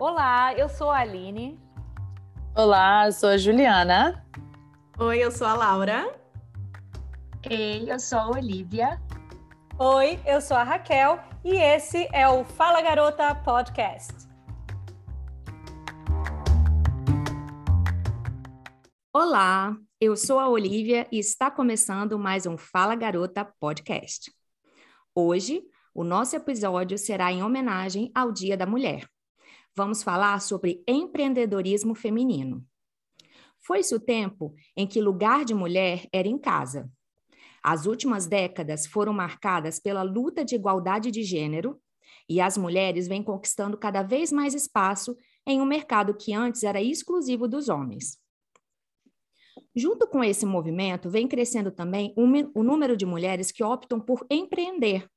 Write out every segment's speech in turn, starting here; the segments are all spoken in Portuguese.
Olá, eu sou a Aline. Olá, eu sou a Juliana. Oi, eu sou a Laura. Ei, eu sou a Olivia. Oi, eu sou a Raquel e esse é o Fala Garota Podcast. Olá, eu sou a Olivia e está começando mais um Fala Garota Podcast. Hoje, o nosso episódio será em homenagem ao Dia da Mulher. Vamos falar sobre empreendedorismo feminino. Foi-se o tempo em que lugar de mulher era em casa. As últimas décadas foram marcadas pela luta de igualdade de gênero e as mulheres vêm conquistando cada vez mais espaço em um mercado que antes era exclusivo dos homens. Junto com esse movimento, vem crescendo também o número de mulheres que optam por empreender.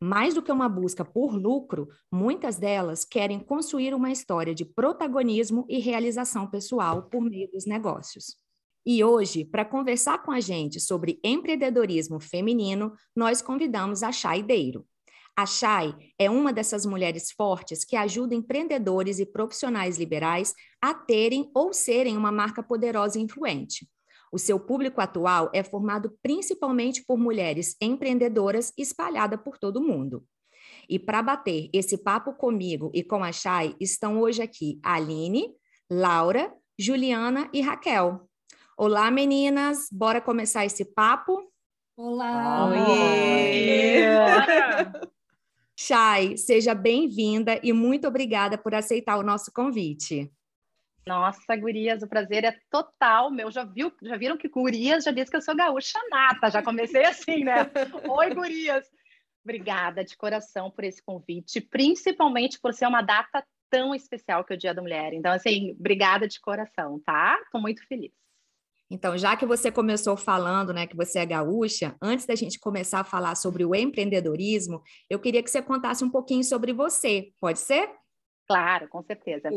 Mais do que uma busca por lucro, muitas delas querem construir uma história de protagonismo e realização pessoal por meio dos negócios. E hoje, para conversar com a gente sobre empreendedorismo feminino, nós convidamos a Chay Deiro. A Chay é uma dessas mulheres fortes que ajuda empreendedores e profissionais liberais a terem ou serem uma marca poderosa e influente. O seu público atual é formado principalmente por mulheres empreendedoras espalhadas por todo o mundo. E para bater esse papo comigo e com a Chay, estão hoje aqui Aline, Laura, Juliana e Raquel. Olá, meninas, bora começar esse papo? Olá! Oi! Chay, seja bem-vinda e muito obrigada por aceitar o nosso convite. Nossa, gurias, o prazer é total meu. Já, viu, já viram que gurias já disse que eu sou gaúcha nata, já comecei assim, né? Oi, gurias! Obrigada de coração por esse convite, principalmente por ser uma data tão especial que é o Dia da Mulher. Então, assim, obrigada de coração, tá? Estou muito feliz. Então, já que você começou falando, né, que você é gaúcha, antes da gente começar a falar sobre o empreendedorismo, eu queria que você contasse um pouquinho sobre você. Pode ser? Claro, com certeza.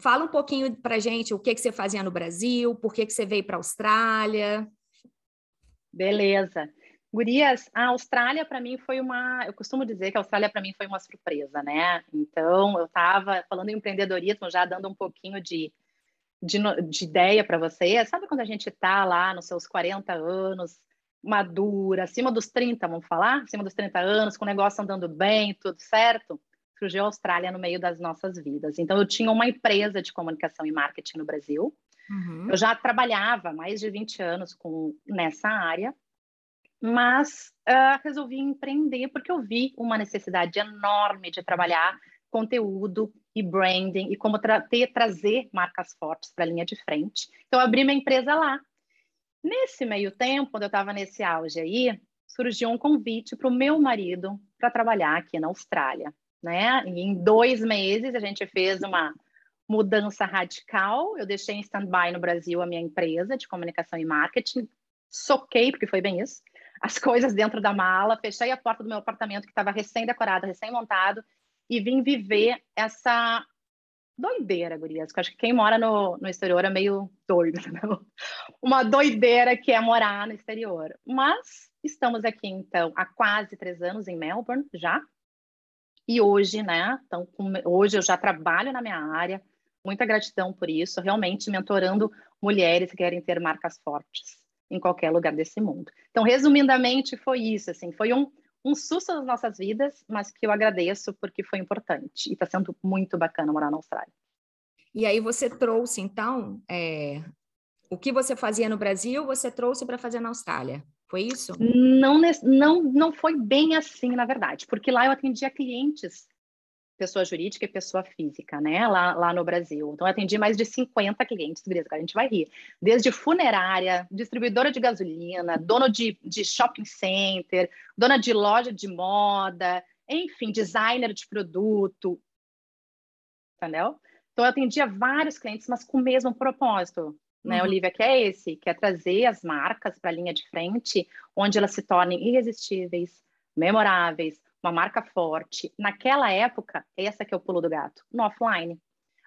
Fala um pouquinho para gente o que, que você fazia no Brasil, por que, que você veio para a Austrália. Beleza. Gurias, a Austrália para mim foi uma. Eu costumo dizer que a Austrália para mim foi uma surpresa, né? Então, eu estava falando em empreendedorismo, já dando um pouquinho de de, de ideia para você. Sabe quando a gente está lá nos seus 40 anos, madura, acima dos 30, vamos falar? Acima dos 30 anos, com o negócio andando bem, tudo certo? Surgiu a Austrália no meio das nossas vidas. Então, eu tinha uma empresa de comunicação e marketing no Brasil. Uhum. Eu já trabalhava mais de 20 anos com, nessa área, mas uh, resolvi empreender porque eu vi uma necessidade enorme de trabalhar conteúdo e branding e como tra ter, trazer marcas fortes para a linha de frente. Então, eu abri minha empresa lá. Nesse meio tempo, quando eu estava nesse auge aí, surgiu um convite para o meu marido para trabalhar aqui na Austrália. Né? E em dois meses, a gente fez uma mudança radical. Eu deixei em stand-by no Brasil a minha empresa de comunicação e marketing, soquei, porque foi bem isso, as coisas dentro da mala, fechei a porta do meu apartamento que estava recém-decorado, recém-montado, e vim viver essa doideira, gurias. Que acho que quem mora no, no exterior é meio doido, não? Uma doideira que é morar no exterior. Mas estamos aqui, então, há quase três anos em Melbourne, já. E hoje, né? Então, hoje eu já trabalho na minha área. Muita gratidão por isso, realmente mentorando mulheres que querem ter marcas fortes em qualquer lugar desse mundo. Então, resumidamente, foi isso, assim, foi um, um susto nas nossas vidas, mas que eu agradeço porque foi importante e está sendo muito bacana morar na Austrália. E aí você trouxe, então, é, o que você fazia no Brasil, você trouxe para fazer na Austrália. Foi isso? Não, não, não foi bem assim, na verdade, porque lá eu atendia clientes pessoa jurídica e pessoa física, né, lá, lá no Brasil. Então, eu atendi mais de 50 clientes, beleza, agora a gente vai rir. Desde funerária, distribuidora de gasolina, dono de, de shopping center, dona de loja de moda, enfim, designer de produto, entendeu? Então, eu atendia vários clientes, mas com o mesmo propósito, né, uhum. Olivia, que é esse, que é trazer as marcas para a linha de frente, onde elas se tornem irresistíveis, memoráveis, uma marca forte. Naquela época, essa que é o pulo do gato, no offline.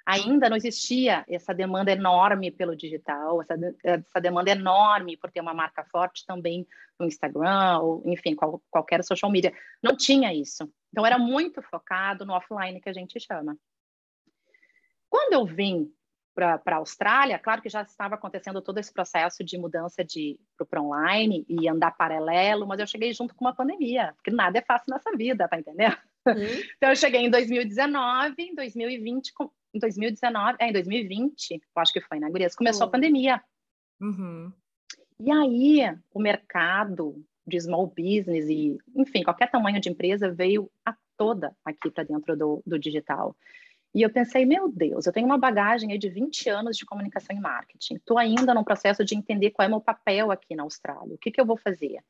Ainda não existia essa demanda enorme pelo digital, essa, essa demanda enorme por ter uma marca forte também no Instagram, ou enfim, qual, qualquer social media. Não tinha isso. Então, era muito focado no offline que a gente chama. Quando eu vim para a Austrália, claro que já estava acontecendo todo esse processo de mudança de para online e andar paralelo, mas eu cheguei junto com uma pandemia, porque nada é fácil nessa vida, tá entendendo? Uhum. Então eu cheguei em 2019, em 2020, em 2019, é, em 2020, eu acho que foi, né, Gurias? Começou uhum. a pandemia. Uhum. E aí o mercado de small business e, enfim, qualquer tamanho de empresa veio a toda aqui para dentro do, do digital. E eu pensei, meu Deus, eu tenho uma bagagem de 20 anos de comunicação e marketing. Estou ainda no processo de entender qual é meu papel aqui na Austrália. O que, que eu vou fazer?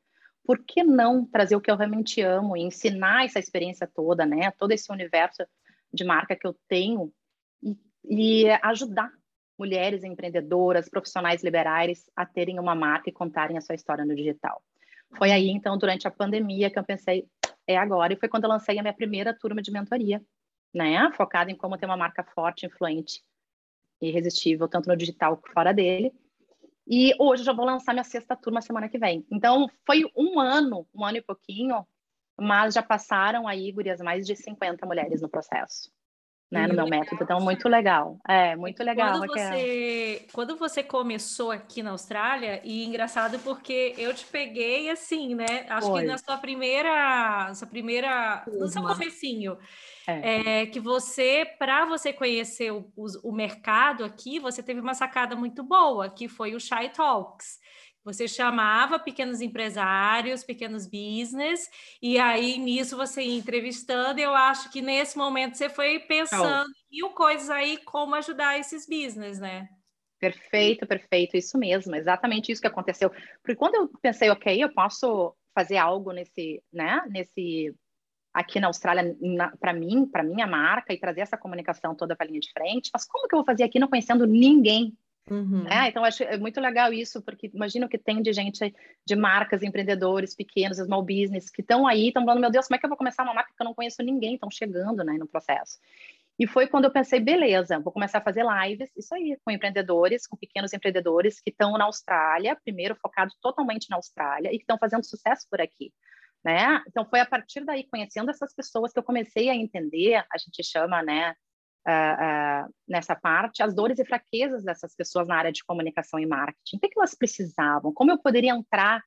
Por que não trazer o que eu realmente amo e ensinar essa experiência toda, né? Todo esse universo de marca que eu tenho e, e ajudar mulheres empreendedoras, profissionais liberais a terem uma marca e contarem a sua história no digital. Foi aí, então, durante a pandemia, que eu pensei, é agora. E foi quando eu lancei a minha primeira turma de mentoria, né? Focada em como ter uma marca forte, influente e irresistível, tanto no digital quanto fora dele. E hoje eu já vou lançar minha sexta turma semana que vem. Então, foi um ano, um ano e pouquinho, mas já passaram aí, gurias, mais de 50 mulheres no processo né, no meu legal. método. Então, muito legal. É, muito legal. Quando você, quando você começou aqui na Austrália, e engraçado porque eu te peguei assim, né? Acho Foi. que na sua primeira, sua primeira, no seu comecinho, é. É, que você, para você conhecer o, o, o mercado aqui, você teve uma sacada muito boa, que foi o Shy Talks. Você chamava pequenos empresários, pequenos business, e aí nisso você ia entrevistando, e eu acho que nesse momento você foi pensando em mil coisas aí como ajudar esses business, né? Perfeito, perfeito, isso mesmo, exatamente isso que aconteceu. Porque quando eu pensei, ok, eu posso fazer algo nesse, né, nesse aqui na Austrália para mim, para minha marca e trazer essa comunicação toda para a linha de frente, mas como que eu vou fazer aqui não conhecendo ninguém? Uhum. Né? Então, acho é muito legal isso, porque imagino que tem de gente, de marcas, empreendedores pequenos, small business, que estão aí, estão falando, meu Deus, como é que eu vou começar uma marca que eu não conheço ninguém? Estão chegando né, no processo. E foi quando eu pensei, beleza, vou começar a fazer lives, isso aí, com empreendedores, com pequenos empreendedores que estão na Austrália, primeiro focados totalmente na Austrália, e que estão fazendo sucesso por aqui. Né? Então, foi a partir daí, conhecendo essas pessoas, que eu comecei a entender, a gente chama, né, uh, uh, nessa parte, as dores e fraquezas dessas pessoas na área de comunicação e marketing. O que, que elas precisavam? Como eu poderia entrar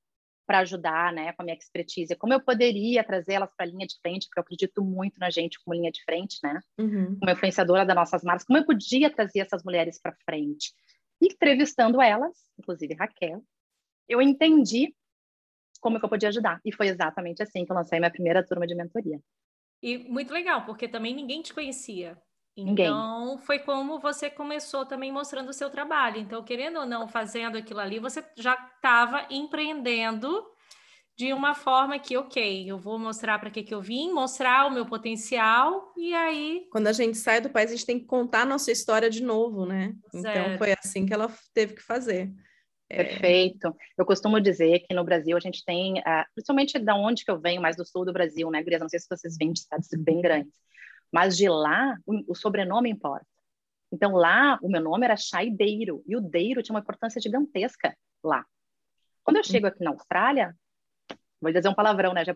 para ajudar, né, com a minha expertise? Como eu poderia trazer elas para a linha de frente? Porque eu acredito muito na gente como linha de frente, né? Uhum. Como influenciadora das nossas marcas. Como eu podia trazer essas mulheres para frente? E entrevistando elas, inclusive Raquel, eu entendi como que eu podia ajudar. E foi exatamente assim que eu lancei minha primeira turma de mentoria. E muito legal, porque também ninguém te conhecia. Então, Ninguém. foi como você começou também mostrando o seu trabalho. Então, querendo ou não, fazendo aquilo ali, você já estava empreendendo de uma forma que, ok, eu vou mostrar para que, que eu vim, mostrar o meu potencial, e aí. Quando a gente sai do país, a gente tem que contar a nossa história de novo, né? Então, certo. Então, foi assim que ela teve que fazer. É. Perfeito. Eu costumo dizer que no Brasil a gente tem, uh, principalmente da onde que eu venho, mais do sul do Brasil, né, Gurias? Não sei se vocês vêm de cidades bem grandes mas de lá, o, o sobrenome importa. Então lá, o meu nome era Chaideiro, e o Deiro tinha uma importância gigantesca lá. Quando eu uhum. chego aqui na Austrália, vou dizer um palavrão, né? Já,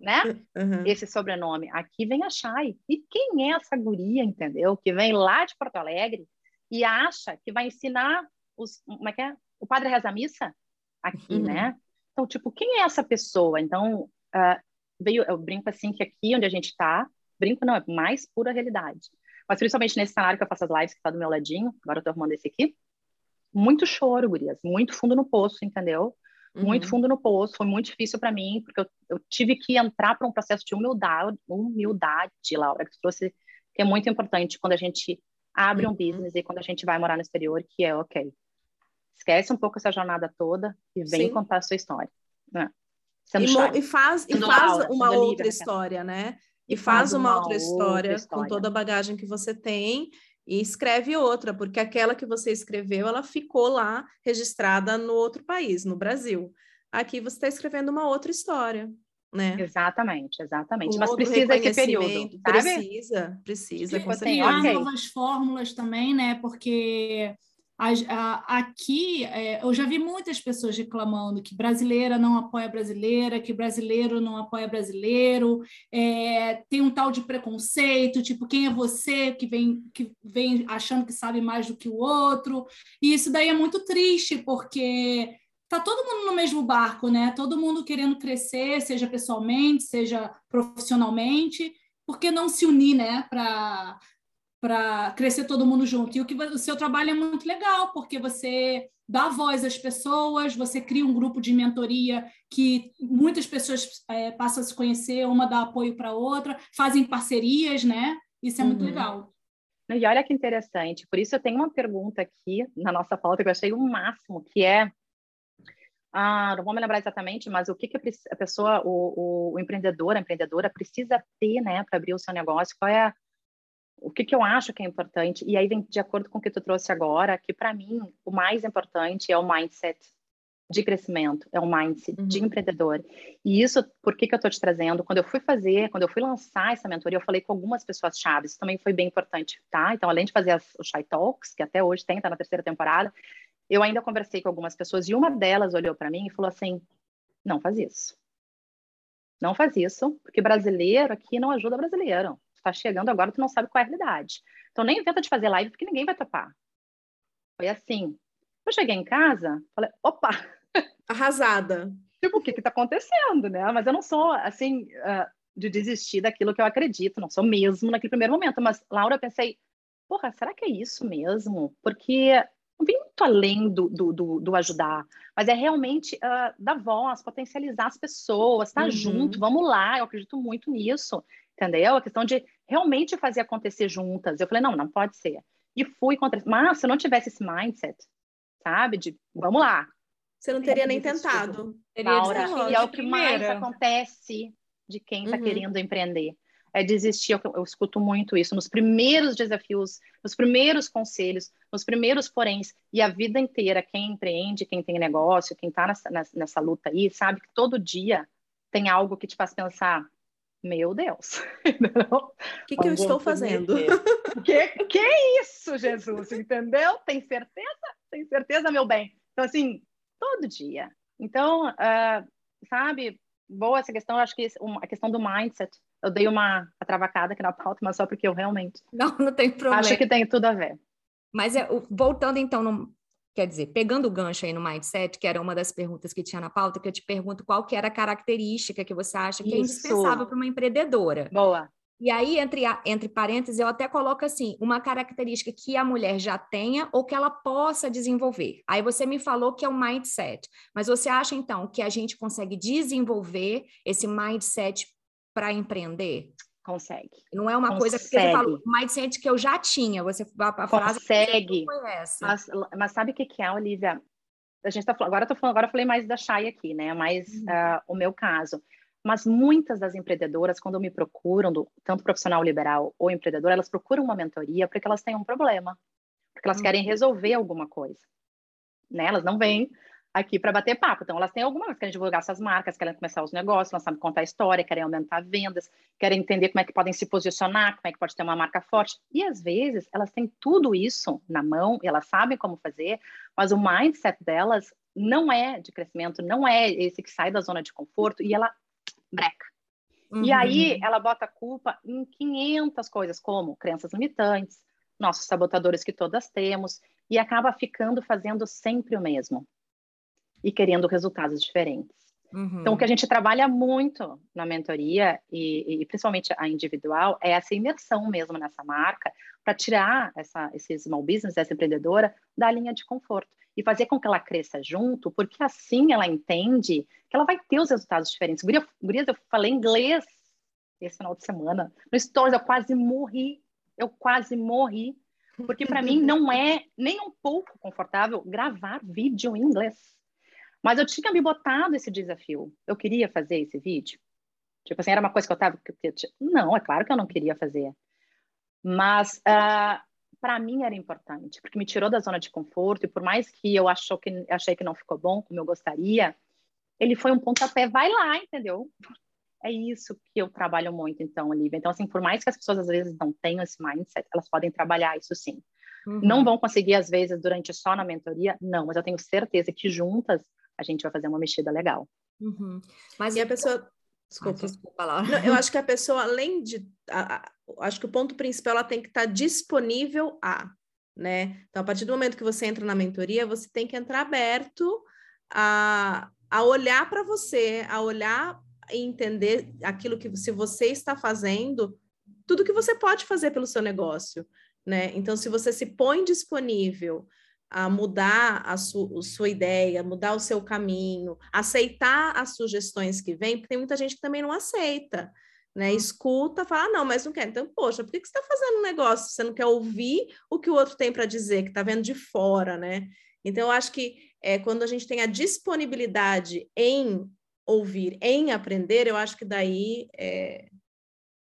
né? Uhum. Esse sobrenome. Aqui vem a Chay. E quem é essa guria, entendeu? Que vem lá de Porto Alegre e acha que vai ensinar os, como é que é? O padre reza a missa aqui, uhum. né? Então, tipo, quem é essa pessoa? Então, uh, veio, eu brinco assim que aqui onde a gente está, Brinco não, é mais pura realidade. Mas principalmente nesse cenário que eu faço as lives, que tá do meu ladinho, agora eu tô arrumando esse aqui, muito choro, gurias, muito fundo no poço, entendeu? Uhum. Muito fundo no poço, foi muito difícil para mim, porque eu, eu, tive que entrar para um processo de humildade, humildade, Laura, que tu trouxe, que é muito importante quando a gente abre uhum. um business e quando a gente vai morar no exterior, que é ok. Esquece um pouco essa jornada toda e vem Sim. contar a sua história. Né? E, e, faz, e faz uma outra história, né? E faz uma, uma outra, história, outra, história, com toda a bagagem que você tem e escreve outra, porque aquela que você escreveu, ela ficou lá registrada no outro país, no Brasil. Aqui você está escrevendo uma outra história, né? Exatamente, exatamente. Um Mas precisa esse período, sabe? Precisa, precisa. Com Tem okay. novas fórmulas também, né? Porque aqui é, eu já vi muitas pessoas reclamando que brasileira não apoia brasileira, que brasileiro não apoia brasileiro, é, tem um tal de preconceito, tipo, quem é você que vem, que vem achando que sabe mais do que o outro? E isso daí é muito triste, porque tá todo mundo no mesmo barco, né? Todo mundo querendo crescer, seja pessoalmente, seja profissionalmente, por que não se unir, né, para para crescer todo mundo junto. E o que o seu trabalho é muito legal, porque você dá voz às pessoas, você cria um grupo de mentoria que muitas pessoas é, passam a se conhecer, uma dá apoio para a outra, fazem parcerias, né? Isso é uhum. muito legal. E olha que interessante, por isso eu tenho uma pergunta aqui na nossa pauta que eu achei o máximo, que é ah, não vou me lembrar exatamente, mas o que, que a pessoa, o, o, o empreendedor, a empreendedora precisa ter, né, para abrir o seu negócio? Qual é a, o que, que eu acho que é importante, e aí vem de acordo com o que tu trouxe agora, que para mim o mais importante é o mindset de crescimento, é o mindset uhum. de empreendedor. E isso, por que, que eu estou te trazendo? Quando eu fui fazer, quando eu fui lançar essa mentoria, eu falei com algumas pessoas chaves, isso também foi bem importante, tá? Então, além de fazer as, os Shy Talks, que até hoje tem, tá na terceira temporada, eu ainda conversei com algumas pessoas e uma delas olhou para mim e falou assim: não faz isso. Não faz isso, porque brasileiro aqui não ajuda brasileiro está chegando agora, tu não sabe qual é a realidade. Então nem inventa de fazer live porque ninguém vai topar. Foi assim. Eu cheguei em casa, falei, opa! Arrasada. tipo, o que está acontecendo, né? Mas eu não sou, assim, uh, de desistir daquilo que eu acredito, não sou mesmo naquele primeiro momento. Mas, Laura, eu pensei, porra, será que é isso mesmo? Porque não vem muito além do, do, do, do ajudar, mas é realmente uh, dar voz, potencializar as pessoas, estar tá uhum. junto, vamos lá, eu acredito muito nisso entendeu? A questão de realmente fazer acontecer juntas. Eu falei, não, não pode ser. E fui contra. Mas se eu não tivesse esse mindset, sabe? De vamos lá. Você não teria nem tentado. Teria Laura, e é o que mais acontece de quem está uhum. querendo empreender. É desistir, eu, eu, escuto muito isso, nos primeiros desafios, nos primeiros conselhos, nos primeiros poréns, e a vida inteira, quem empreende, quem tem negócio, quem está nessa, nessa, nessa luta aí, sabe que todo dia tem algo que te faz pensar, meu Deus, o que, que eu estou fazendo? que, que é isso, Jesus, entendeu? Tem certeza? Tem certeza, meu bem? Então, assim, todo dia. Então, uh, sabe, boa essa questão, eu acho que a questão do mindset, eu dei uma atravacada aqui na pauta, mas só porque eu realmente... Não, não tem problema. Acho que tem tudo a ver. Mas é, voltando então no, Quer dizer, pegando o gancho aí no mindset, que era uma das perguntas que tinha na pauta, que eu te pergunto qual que era a característica que você acha que é Isso. é indispensável para uma empreendedora. Boa. E aí, entre, entre parênteses, eu até coloco assim, uma característica que a mulher já tenha ou que ela possa desenvolver. Aí você me falou que é o mindset, mas você acha, então, que a gente consegue desenvolver esse mindset para empreender? Consegue. Não é uma Consegue. coisa que você falou, mindset que eu já tinha. Você a frase Consegue. Mas, mas sabe o que, que é, Olivia? A gente tá agora tô falando, agora eu falei mais da Chay aqui, né? Mais uhum. uh, o meu caso. Mas muitas das empreendedoras, quando me procuram, do, tanto profissional liberal ou empreendedora, elas procuram uma mentoria porque elas têm um problema, porque elas uhum. querem resolver alguma coisa. Né? Elas não vêm aqui para bater papo. Então, elas têm algumas, querem divulgar suas marcas, querem começar os negócios, elas sabem contar a história, querem aumentar vendas, querem entender como é que podem se posicionar, como é que pode ter uma marca forte. E às vezes elas têm tudo isso na mão, elas sabem como fazer, mas o mindset delas não é de crescimento, não é esse que sai da zona de conforto e ela breca. Uhum. E aí ela bota a culpa em 500 coisas, como crenças limitantes, nossos sabotadores que todas temos, e acaba ficando fazendo sempre o mesmo e querendo resultados diferentes. Uhum. Então, o que a gente trabalha muito na mentoria, e, e, principalmente a individual, é essa imersão mesmo nessa marca, para tirar essa, esse small business, essa empreendedora, da linha de conforto e fazer com que ela cresça junto, porque assim ela entende que ela vai ter os resultados diferentes. Gurias, eu falei inglês esse final de semana. No Stories, eu quase morri. Eu quase morri. Porque para mim não é nem um pouco confortável gravar vídeo em inglês. Mas eu tinha me botado esse desafio. Eu queria fazer esse vídeo. Tipo assim, era uma coisa que eu tava. Não, é claro que eu não queria fazer. Mas uh, ah, para mim era importante, porque me tirou da zona de conforto, e por mais que eu achou que, achei que não ficou bom como eu gostaria, ele foi um pontapé, vai lá, entendeu? É isso que eu trabalho muito, então, Olivia. Então, assim, por mais que as pessoas às vezes não tenham esse mindset, elas podem trabalhar isso sim. Uhum. Não vão conseguir, às vezes, durante só na mentoria? Não, mas eu tenho certeza que juntas a gente vai fazer uma mexida legal. Uhum. Mas e a pessoa. Desculpa. Desculpa lá. Não, eu acho que a pessoa, além de. A, a, acho que o ponto principal ela tem que estar disponível a. Né? Então, a partir do momento que você entra na mentoria, você tem que entrar aberto a, a olhar para você, a olhar e entender aquilo que se você está fazendo, tudo que você pode fazer pelo seu negócio, né? Então, se você se põe disponível a mudar a, su a sua ideia, mudar o seu caminho, aceitar as sugestões que vêm, porque tem muita gente que também não aceita, né? Hum. Escuta, fala, ah, não, mas não quer. Então, poxa, por que, que você está fazendo um negócio? Você não quer ouvir o que o outro tem para dizer, que está vendo de fora, né? Então, eu acho que é, quando a gente tem a disponibilidade em ouvir, em aprender, eu acho que daí é,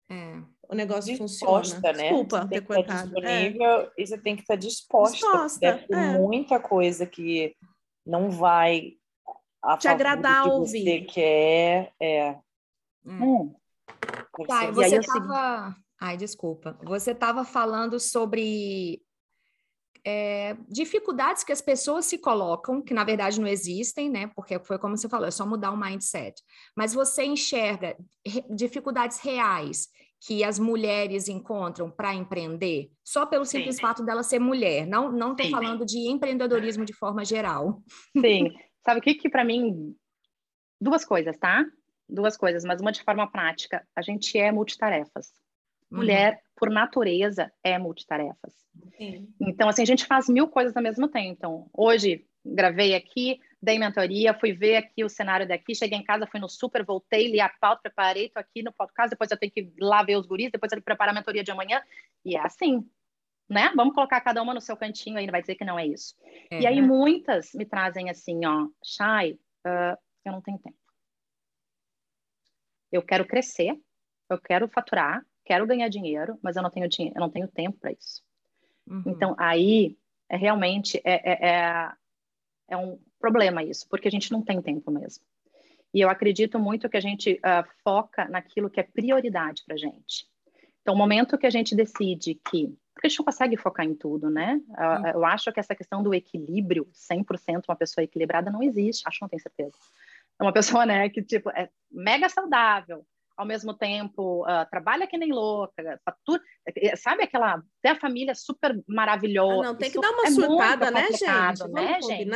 é. O negócio disposta, funciona. Né? Desculpa ter cortado. Disponível é. e você tem que estar disposta. disposta tem é. muita coisa que não vai te agradar que ouvir. Você quer, é. Hum. Tá, você estava. Ai, desculpa. Você estava falando sobre é, dificuldades que as pessoas se colocam, que na verdade não existem, né? Porque foi como você falou, é só mudar o mindset. Mas você enxerga dificuldades reais que as mulheres encontram para empreender, só pelo simples sim, fato dela ser mulher. Não não estou falando de empreendedorismo de forma geral. Sim. Sabe o que que para mim duas coisas, tá? Duas coisas, mas uma de forma prática. A gente é multitarefas. Uhum. Mulher, por natureza, é multitarefas. Sim. Então, assim, a gente faz mil coisas ao mesmo tempo. Então, hoje, gravei aqui, dei mentoria, fui ver aqui o cenário daqui, cheguei em casa, fui no super, voltei, li a pauta, preparei, tô aqui no podcast, depois eu tenho que ir lá ver os guris, depois eu tenho que preparar a mentoria de amanhã. E é assim, né? Vamos colocar cada uma no seu cantinho aí, não vai dizer que não é isso. É. E aí muitas me trazem assim, ó, Shai, uh, eu não tenho tempo. Eu quero crescer, eu quero faturar, quero ganhar dinheiro, mas eu não tenho dinheiro, eu não tenho tempo para isso. Uhum. Então aí é realmente é, é, é, é, um problema isso, porque a gente não tem tempo mesmo. E eu acredito muito que a gente uh, foca naquilo que é prioridade para gente. Então, o momento que a gente decide que porque a gente não consegue focar em tudo, né? Uh, eu acho que essa questão do equilíbrio, 100% uma pessoa equilibrada não existe, acho que não tenho certeza. É uma pessoa, né, que tipo é mega saudável, ao mesmo tempo uh, trabalha que nem louca, fatura, eh, sabe aquela até a família super maravilhosa. Ah, não, tem que dar uma é surtada, né, gente? Né, gente?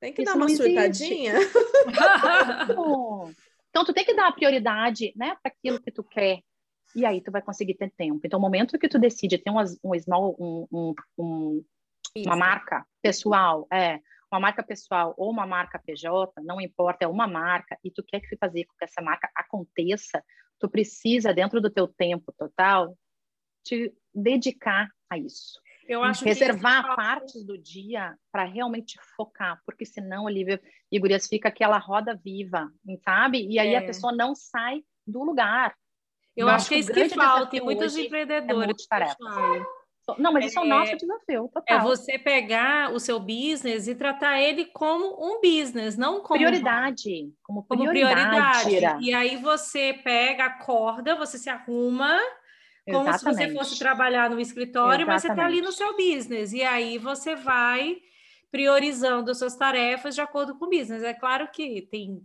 Tem que Isso dar uma surtadinha. então, tu tem que dar a prioridade, né, para aquilo que tu quer. E aí tu vai conseguir ter tempo. Então, o momento que tu decide ter um, um small, um, um uma marca pessoal, é, uma marca pessoal ou uma marca PJ, não importa, é uma marca, e tu quer que fazer com que essa marca aconteça, tu precisa, dentro do teu tempo total, te dedicar a isso. Eu acho Reservar que partes do dia para realmente focar, porque senão, Olivia e Gurias, fica aquela roda viva, sabe? E aí é. a pessoa não sai do lugar. Eu, acho que é isso que falta, e muitos empreendedores. É não, mas isso é, é o nosso desafio, é total. É você pegar o seu business e tratar ele como um business, não como prioridade, como prioridade. Como prioridade. E aí você pega, acorda, você se arruma como Exatamente. se você fosse trabalhar no escritório, Exatamente. mas você está ali no seu business. E aí você vai priorizando as suas tarefas de acordo com o business. É claro que tem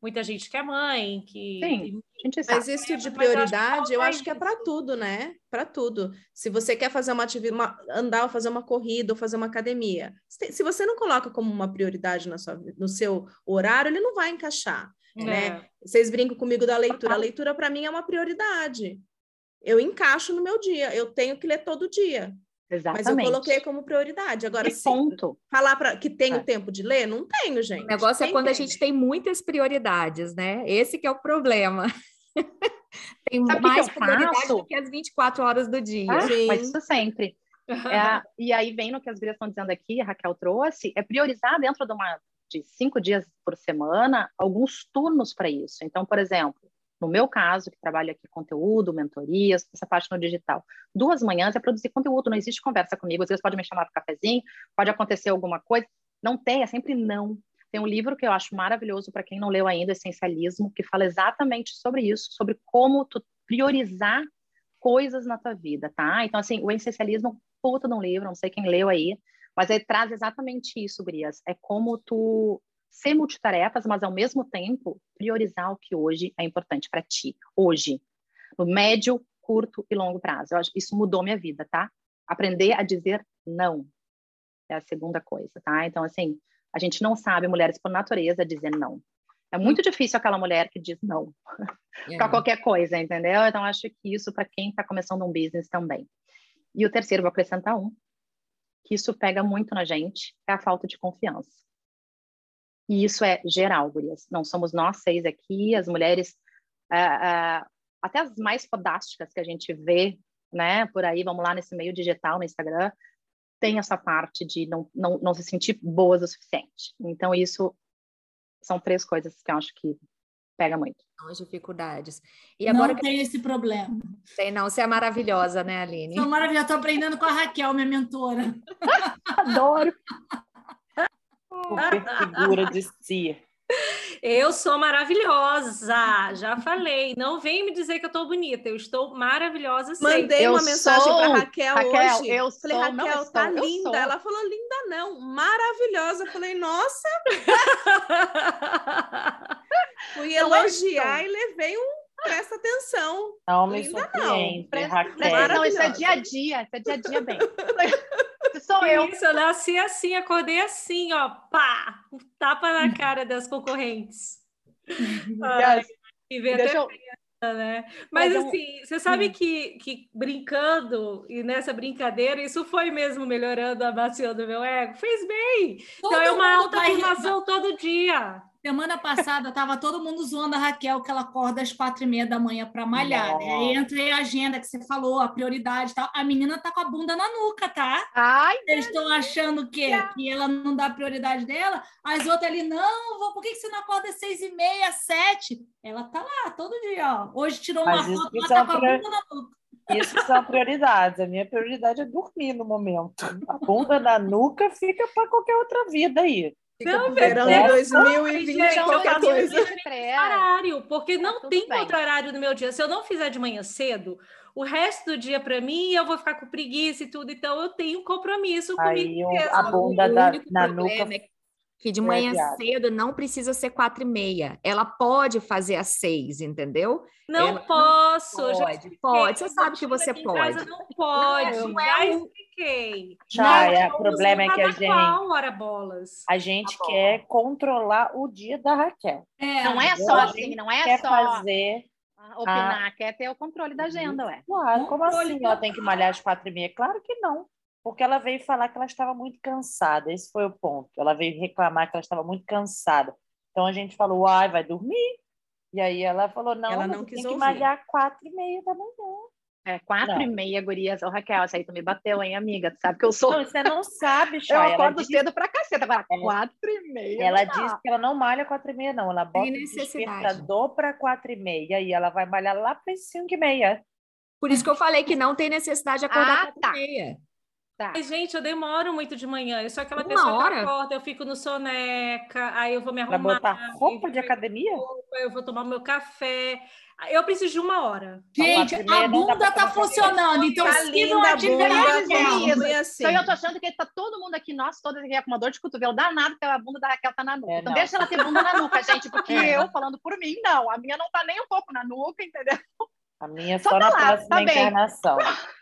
muita gente que é mãe, que. Sim, mas isso de prioridade, eu acho que é para tudo, né? Para tudo. Se você quer fazer uma atividade, andar, fazer uma corrida ou fazer uma academia, se você não coloca como uma prioridade na sua, no seu horário, ele não vai encaixar. É. Né? Vocês brincam comigo da leitura. A leitura, para mim, é uma prioridade. Eu encaixo no meu dia, eu tenho que ler todo dia. Exatamente. Mas eu coloquei como prioridade. Agora, e ponto. falar para que tenho é. tempo de ler, não tenho, gente. O negócio é quando tempo. a gente tem muitas prioridades, né? Esse que é o problema. tem Sabe mais que prioridade do que as 24 horas do dia. Ah, mas isso sempre. É, e aí vem no que as gurias estão dizendo aqui, a Raquel trouxe, é priorizar dentro de uma de cinco dias por semana alguns turnos para isso. Então, por exemplo, no meu caso, que trabalho aqui conteúdo, mentorias, essa parte no digital, duas manhãs é produzir conteúdo, não existe conversa comigo, às vezes pode me chamar para cafezinho, pode acontecer alguma coisa, não tem, é sempre não. Tem um livro que eu acho maravilhoso para quem não leu ainda, Essencialismo, que fala exatamente sobre isso, sobre como tu priorizar coisas na tua vida, tá? Então, assim, o essencialismo puta de um livro, não sei quem leu aí, mas ele traz exatamente isso, Brias. É como tu ser multitarefas, mas ao mesmo tempo priorizar o que hoje é importante para ti, hoje, no médio, curto e longo prazo. Eu acho isso mudou minha vida, tá? Aprender a dizer não é a segunda coisa, tá? Então, assim, a gente não sabe, mulheres por natureza, dizer não. É muito difícil aquela mulher que diz não é. para qualquer coisa, entendeu? Então, acho que isso para quem está começando um business também. E o terceiro, vou acrescentar um, que isso pega muito na gente, é a falta de confiança. E isso é geral, gurias. Não somos nós seis aqui, as mulheres, uh, uh, até as mais fodásticas que a gente vê, né, por aí, vamos lá nesse meio digital, no Instagram, tem essa parte de não, não, não se sentir boas o suficiente. Então, isso são três coisas que eu acho que pega muito. São as dificuldades. E agora não tem esse problema. Tem não, você é maravilhosa, né, Aline? Sou maravilhosa, estou aprendendo com a Raquel, minha mentora. Adoro. Super figura de si. Eu sou maravilhosa, já falei. Não vem me dizer que eu estou bonita, eu estou maravilhosa sim. Mandei eu uma mensagem para Raquel, Raquel hoje. Eu falei, sou, Raquel, não, tá sou, linda. Ela falou, linda não, maravilhosa. Eu falei, nossa. Fui elogiar e levei um presta atenção. Não me Linda, não. Presta, Raquel. Não, isso é dia a dia, isso é dia a dia bem. Sou eu. Isso, eu nasci assim, acordei assim, ó, pá, um tapa na cara das concorrentes. Ai, e ver até eu... né? Mas, Mas assim, você sabe hum. que, que brincando e nessa brincadeira, isso foi mesmo melhorando a bacia do meu ego? Fez bem! Todo então é uma alta formação todo dia. Semana passada estava todo mundo zoando a Raquel que ela acorda às quatro e meia da manhã para malhar. Né? Aí entra a agenda que você falou, a prioridade e tal. A menina tá com a bunda na nuca, tá? Ai, Eles estão achando que, que ela não dá prioridade dela. As outras ali, não, vou, por que, que você não acorda às seis e meia, sete? Ela tá lá todo dia, ó. Hoje tirou Mas uma foto, ela tá com a bunda na nuca. Isso são prioridades. A minha prioridade é dormir no momento. A bunda na nuca fica para qualquer outra vida aí. Fica não, verão de 2020, gente, qualquer coisa. Horário, porque não tá tem bem. outro horário no meu dia. Se eu não fizer de manhã cedo, o resto do dia para mim eu vou ficar com preguiça e tudo. Então eu tenho um compromisso Aí, comigo mesmo. A bunda da, na nuca é que de manhã é cedo não precisa ser quatro e meia. Ela pode fazer às seis, entendeu? Não Ela posso. Não pode, pode. Você sabe que você pode. não pode. Não, não é expliquei. Chay, o problema é que a gente. Hora bolas. A gente tá quer controlar o dia da Raquel. É, não é só assim, não é quer só. fazer opinar, a... quer ter o controle da agenda, ué. Claro, como assim? Ela tem que malhar às quatro e meia? Claro que não. Porque ela veio falar que ela estava muito cansada. Esse foi o ponto. Ela veio reclamar que ela estava muito cansada. Então a gente falou, ai, vai dormir. E aí ela falou, não, ela não quis tem que malhar quatro e meia da manhã. É, quatro não. e meia, gurias. Ô, Raquel, essa aí tu me bateu, hein, amiga? Tu sabe que eu sou... Não, você não sabe, Chay. Eu acordo cedo pra caceta, agora é. quatro e meia. Ela disse que ela não malha quatro e meia, não. Ela bota o despertador para quatro e meia e ela vai malhar lá para cinco e meia. Por isso que eu falei que não tem necessidade de acordar ah, quatro tá. e meia. Tá. gente, eu demoro muito de manhã. Eu sou aquela Uma pessoa hora? que acorda, eu fico no soneca, aí eu vou me arrumar. Pra botar roupa de academia? Roupa, eu vou tomar meu café. Eu preciso de uma hora. Gente, a bunda tá funcionando. Então, tá se não atividade é assim. Então, eu tô achando que tá todo mundo aqui, nós todas aqui com uma dor de cotovelo danado, porque a bunda da Raquel tá na nuca. É, então, não. deixa ela ter bunda na nuca, gente, porque é. eu, falando por mim, não. A minha não tá nem um pouco na nuca, entendeu? A minha só, só na tá lá, próxima tá encarnação.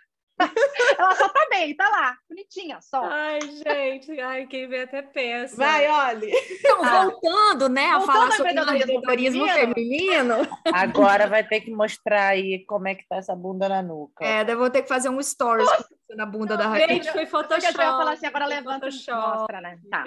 Ela só tá bem, tá lá, bonitinha, só. Ai, gente, ai, quem vê até pensa. Vai, olhe. Então, ah. voltando, né, voltando a falar sobre empreendedorismo feminino. feminino. Agora vai ter que mostrar aí como é que tá essa bunda na nuca. É, eu vou ter que fazer um stories na bunda Não, da Raquel. Gente, foi Photoshop. Eu ia falar assim, agora levanta e mostra, né? Tá.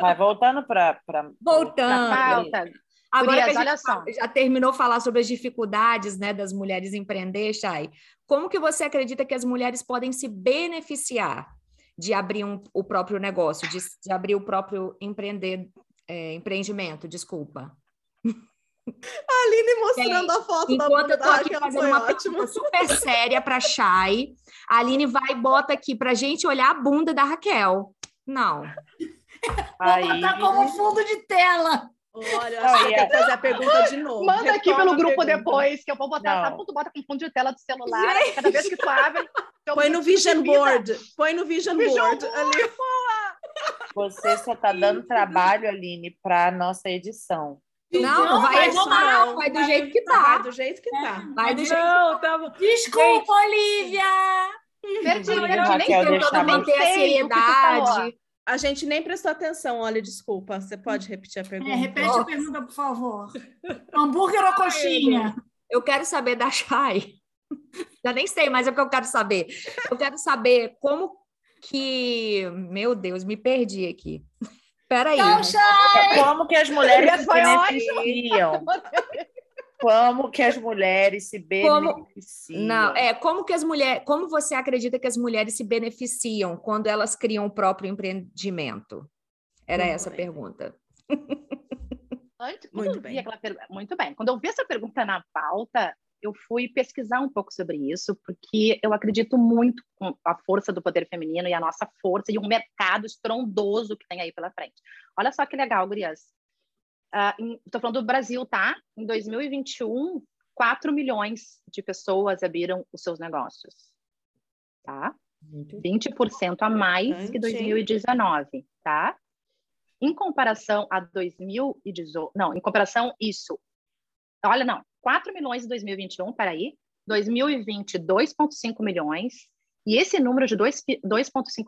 Vai, voltando para... Voltando. Pra pauta. Agora Gurias, que a gente já terminou falar sobre as dificuldades né, das mulheres empreender, Chay, como que você acredita que as mulheres podem se beneficiar de abrir um, o próprio negócio, de, de, abrir o próprio empreender, é, empreendimento, desculpa? A Aline mostrando a foto Enquanto da eu tô aqui fazendo uma pergunta super séria para Chay, a Aline vai e bota aqui para gente olhar a bunda da Raquel. Não. Aí... Vou botar como fundo de tela. Olha, acho que tem que fazer a pergunta de novo. Manda aqui pelo grupo depois, que eu vou botar, não. sabe quando tu bota com fundo de tela do celular, Gente. cada vez que tu abre, Põe no Vision Board. Põe no Vision, vision Board. board. Ali. Você só está dando trabalho, Aline, para nossa edição. Não, não vai, vai, vai do jeito que tá. Vai do jeito que tá. Vai do jeito não, tá bom. Desculpa, Olivia! Perdi, nem tentando manter a seriedade. A gente nem prestou atenção, olha, desculpa. Você pode repetir a é, pergunta? É, repete oh. a pergunta, por favor. Hambúrguer ou coxinha? Eu quero saber da Chay. Já nem sei, mas é o que eu quero saber. Eu quero saber como que. Meu Deus, me perdi aqui. Peraí. Não, como que as mulheres se beneficiam? Como que as mulheres se beneficiam? Como... Não, é como que as mulheres, como você acredita que as mulheres se beneficiam quando elas criam o próprio empreendimento? Era Muito essa a pergunta. Muito bem. Aquela... Muito bem. Quando eu vi essa pergunta na pauta, eu fui pesquisar um pouco sobre isso, porque eu acredito muito com a força do poder feminino e a nossa força e um mercado estrondoso que tem aí pela frente. Olha só que legal, Gurias. Estou uh, falando do Brasil, tá? Em 2021, 4 milhões de pessoas abriram os seus negócios. Tá? 20% a mais que 2019, tá? Em comparação a 2018, não, em comparação isso, olha não, 4 milhões em 2021, peraí, 2020, 2,5 milhões, e esse número de 2,5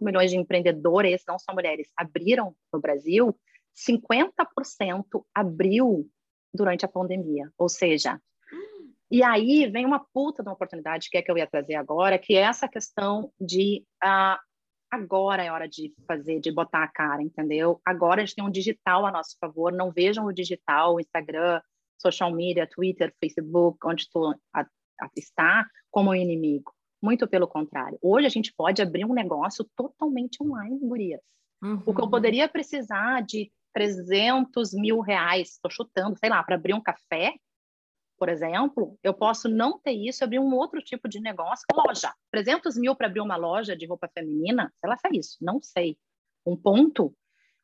milhões de empreendedores, não são mulheres, abriram no Brasil, 50% abriu durante a pandemia, ou seja, e aí vem uma puta de uma oportunidade que é que eu ia trazer agora, que é essa questão de uh, agora é hora de fazer, de botar a cara, entendeu? Agora a gente tem um digital a nosso favor, não vejam o digital, o Instagram, social media, Twitter, Facebook, onde tu está, como um inimigo. Muito pelo contrário. Hoje a gente pode abrir um negócio totalmente online, gurias. Uhum. O que eu uhum. poderia precisar de 300 mil reais, estou chutando, sei lá, para abrir um café, por exemplo, eu posso não ter isso, abrir um outro tipo de negócio, loja. 300 mil para abrir uma loja de roupa feminina, sei lá se é isso, não sei. Um ponto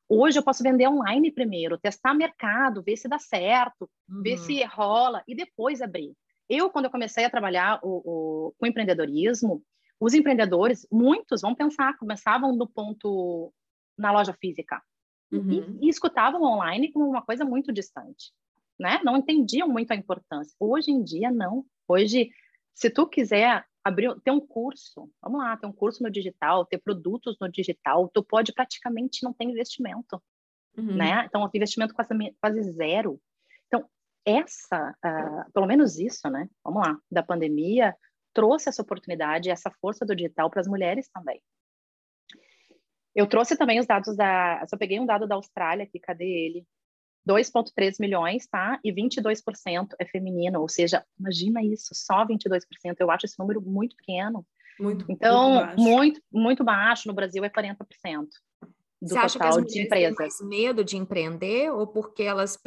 Hoje eu posso vender online primeiro, testar mercado, ver se dá certo, uhum. ver se rola e depois abrir. Eu, quando eu comecei a trabalhar o, o, com empreendedorismo, os empreendedores, muitos, vão pensar, começavam no ponto na loja física uhum. e, e escutavam online como uma coisa muito distante, né? Não entendiam muito a importância. Hoje em dia, não. Hoje, se tu quiser abrir, ter um curso, vamos lá, ter um curso no digital, ter produtos no digital, tu pode praticamente não ter investimento, uhum. né? Então, investimento quase, quase zero. Então, essa, uh, pelo menos isso, né? Vamos lá, da pandemia, trouxe essa oportunidade, essa força do digital para as mulheres também. Eu trouxe também os dados da. Só peguei um dado da Austrália aqui, cadê ele? 2,3 milhões, tá? E 22% é feminino, ou seja, imagina isso, só 22%. Eu acho esse número muito pequeno. Muito, então, muito baixo. muito, muito baixo. No Brasil é 40%. Do Você acha que as mulheres têm mais medo de empreender ou porque elas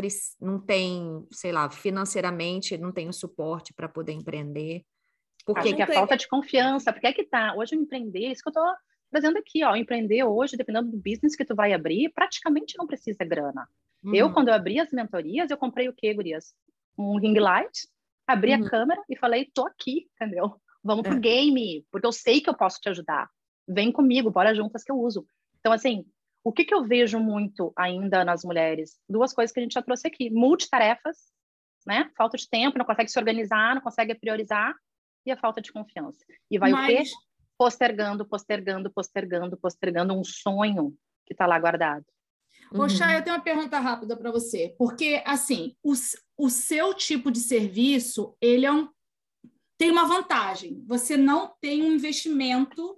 não têm, sei lá, financeiramente não têm o suporte para poder empreender? Porque que a falta de confiança, porque é que tá, hoje eu empreender, isso que eu tô trazendo aqui, ó, empreender hoje, dependendo do business que tu vai abrir, praticamente não precisa grana. Uhum. Eu, quando eu abri as mentorias, eu comprei o quê, gurias? Um ring light, abri uhum. a câmera e falei, tô aqui, entendeu? Vamos pro é. game, porque eu sei que eu posso te ajudar. Vem comigo, bora juntas que eu uso. Então, assim, o que, que eu vejo muito ainda nas mulheres? Duas coisas que a gente já trouxe aqui. Multitarefas, né? Falta de tempo, não consegue se organizar, não consegue priorizar, e a falta de confiança. E vai Mas... o quê? Postergando, postergando, postergando, postergando um sonho que está lá guardado. Poxa, uhum. eu tenho uma pergunta rápida para você, porque assim, o, o seu tipo de serviço, ele é um, tem uma vantagem. Você não tem um investimento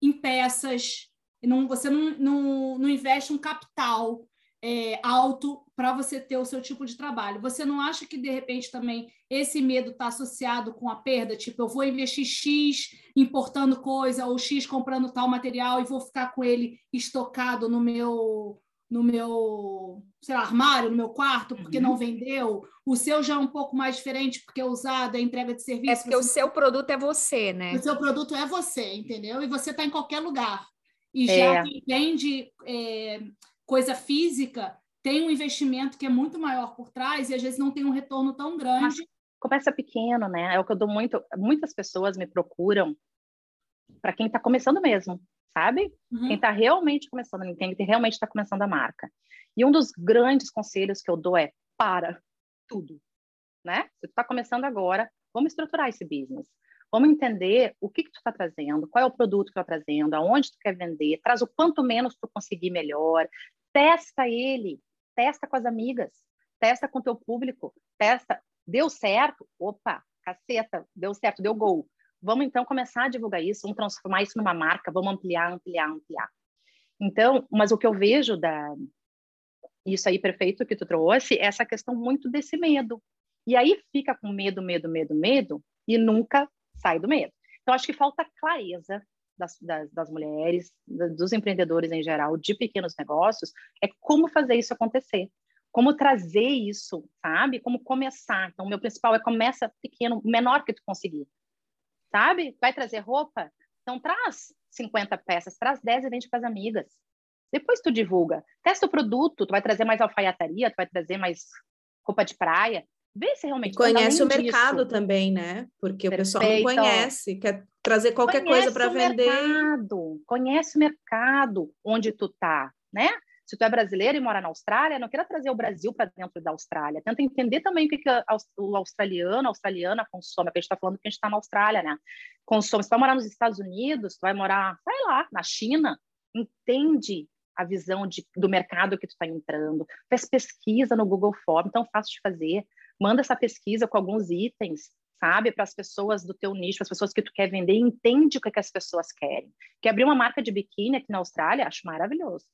em peças, não, você não, não, não investe um capital é, alto para você ter o seu tipo de trabalho. Você não acha que, de repente, também esse medo está associado com a perda? Tipo, eu vou investir X importando coisa ou X comprando tal material e vou ficar com ele estocado no meu no meu, sei lá, armário, no meu quarto, porque uhum. não vendeu. O seu já é um pouco mais diferente, porque é usado, é entrega de serviço. É porque o seu produto é você, né? O seu produto é você, entendeu? E você está em qualquer lugar. E é. já quem vende é, coisa física tem um investimento que é muito maior por trás e às vezes não tem um retorno tão grande. Mas começa pequeno, né? É o que eu dou muito. Muitas pessoas me procuram para quem está começando mesmo, sabe? Uhum. Quem está realmente começando, quem realmente está começando a marca. E um dos grandes conselhos que eu dou é para tudo, né? Se tu está começando agora, vamos estruturar esse business. Vamos entender o que, que tu está trazendo, qual é o produto que tu está trazendo, aonde tu quer vender, traz o quanto menos tu conseguir melhor, testa ele, testa com as amigas, testa com o teu público, testa, deu certo, opa, caceta, deu certo, deu gol. Vamos então começar a divulgar isso, vamos transformar isso numa marca, vamos ampliar, ampliar, ampliar. Então, mas o que eu vejo da isso aí perfeito que tu trouxe, é essa questão muito desse medo. E aí fica com medo, medo, medo, medo e nunca sai do medo. Então acho que falta clareza das, das, das mulheres, dos empreendedores em geral, de pequenos negócios, é como fazer isso acontecer como trazer isso, sabe? Como começar. Então, o meu principal é começa pequeno, menor que tu conseguir sabe? Vai trazer roupa? Então traz 50 peças, traz 10 e vende para as amigas. Depois tu divulga. Testa o produto, tu vai trazer mais alfaiataria, tu vai trazer mais roupa de praia. Vê se realmente... Conhece o mercado disso. também, né? Porque Perfeito. o pessoal não conhece, quer trazer qualquer conhece coisa para vender. Mercado, conhece o mercado onde tu tá, né? Se tu é brasileiro e mora na Austrália, não queira trazer o Brasil para dentro da Austrália. Tenta entender também o que, que o australiano, a australiana consome, porque a gente está falando que a gente está na Austrália, né? Consome. Se tu vai morar nos Estados Unidos, tu vai morar, sei lá, na China, entende a visão de, do mercado que tu está entrando, faz pesquisa no Google Form, tão fácil de fazer, manda essa pesquisa com alguns itens, sabe, para as pessoas do teu nicho, as pessoas que tu quer vender, entende o que, que as pessoas querem. Quer abrir uma marca de biquíni aqui na Austrália? Acho maravilhoso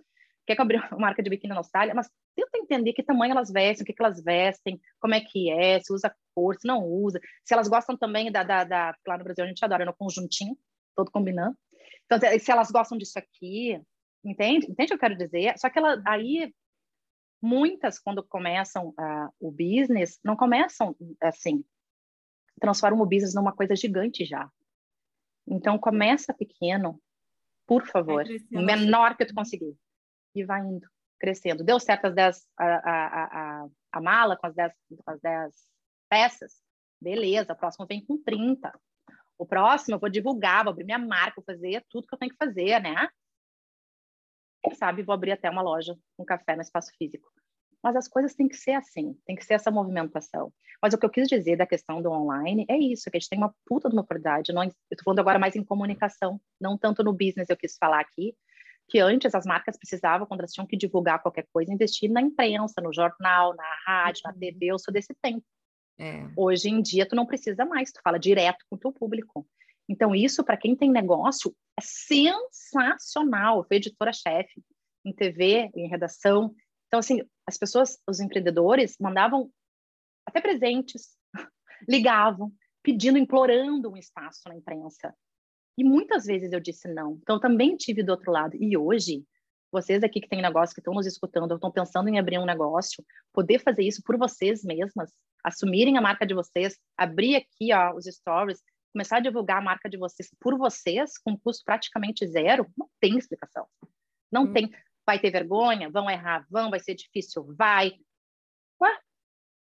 quer abrir uma marca de biquíni na Austrália, mas tenta entender que tamanho elas vestem, o que, que elas vestem, como é que é, se usa cor, se não usa, se elas gostam também da, da, da lá no Brasil a gente adora no conjuntinho, todo combinando. Então, se elas gostam disso aqui, entende? Entende o que eu quero dizer? Só que ela, aí, muitas, quando começam uh, o business, não começam assim, transformam o business numa coisa gigante já. Então, começa pequeno, por favor, o menor que tu conseguir e vai indo, crescendo. Deu certo as 10, a, a, a, a mala com as 10, com as 10 peças? Beleza, o próximo vem com 30. O próximo eu vou divulgar, vou abrir minha marca, vou fazer tudo que eu tenho que fazer, né? Quem sabe vou abrir até uma loja, um café no espaço físico. Mas as coisas têm que ser assim, tem que ser essa movimentação. Mas o que eu quis dizer da questão do online é isso, que a gente tem uma puta de uma oportunidade. Não, eu estou falando agora mais em comunicação, não tanto no business, eu quis falar aqui, que antes as marcas precisavam, quando elas tinham que divulgar qualquer coisa, investir na imprensa, no jornal, na rádio, uhum. na TV, eu sou desse tempo. É. Hoje em dia, tu não precisa mais, tu fala direto com o teu público. Então, isso, para quem tem negócio, é sensacional. Eu fui editora-chefe em TV, em redação. Então, assim, as pessoas, os empreendedores, mandavam até presentes, ligavam, pedindo, implorando um espaço na imprensa. E muitas vezes eu disse não. Então, também tive do outro lado. E hoje, vocês aqui que têm negócio, que estão nos escutando, estão pensando em abrir um negócio, poder fazer isso por vocês mesmas, assumirem a marca de vocês, abrir aqui ó, os stories, começar a divulgar a marca de vocês por vocês, com custo praticamente zero, não tem explicação. Não hum. tem. Vai ter vergonha? Vão errar? Vão? Vai ser difícil? Vai. Ué,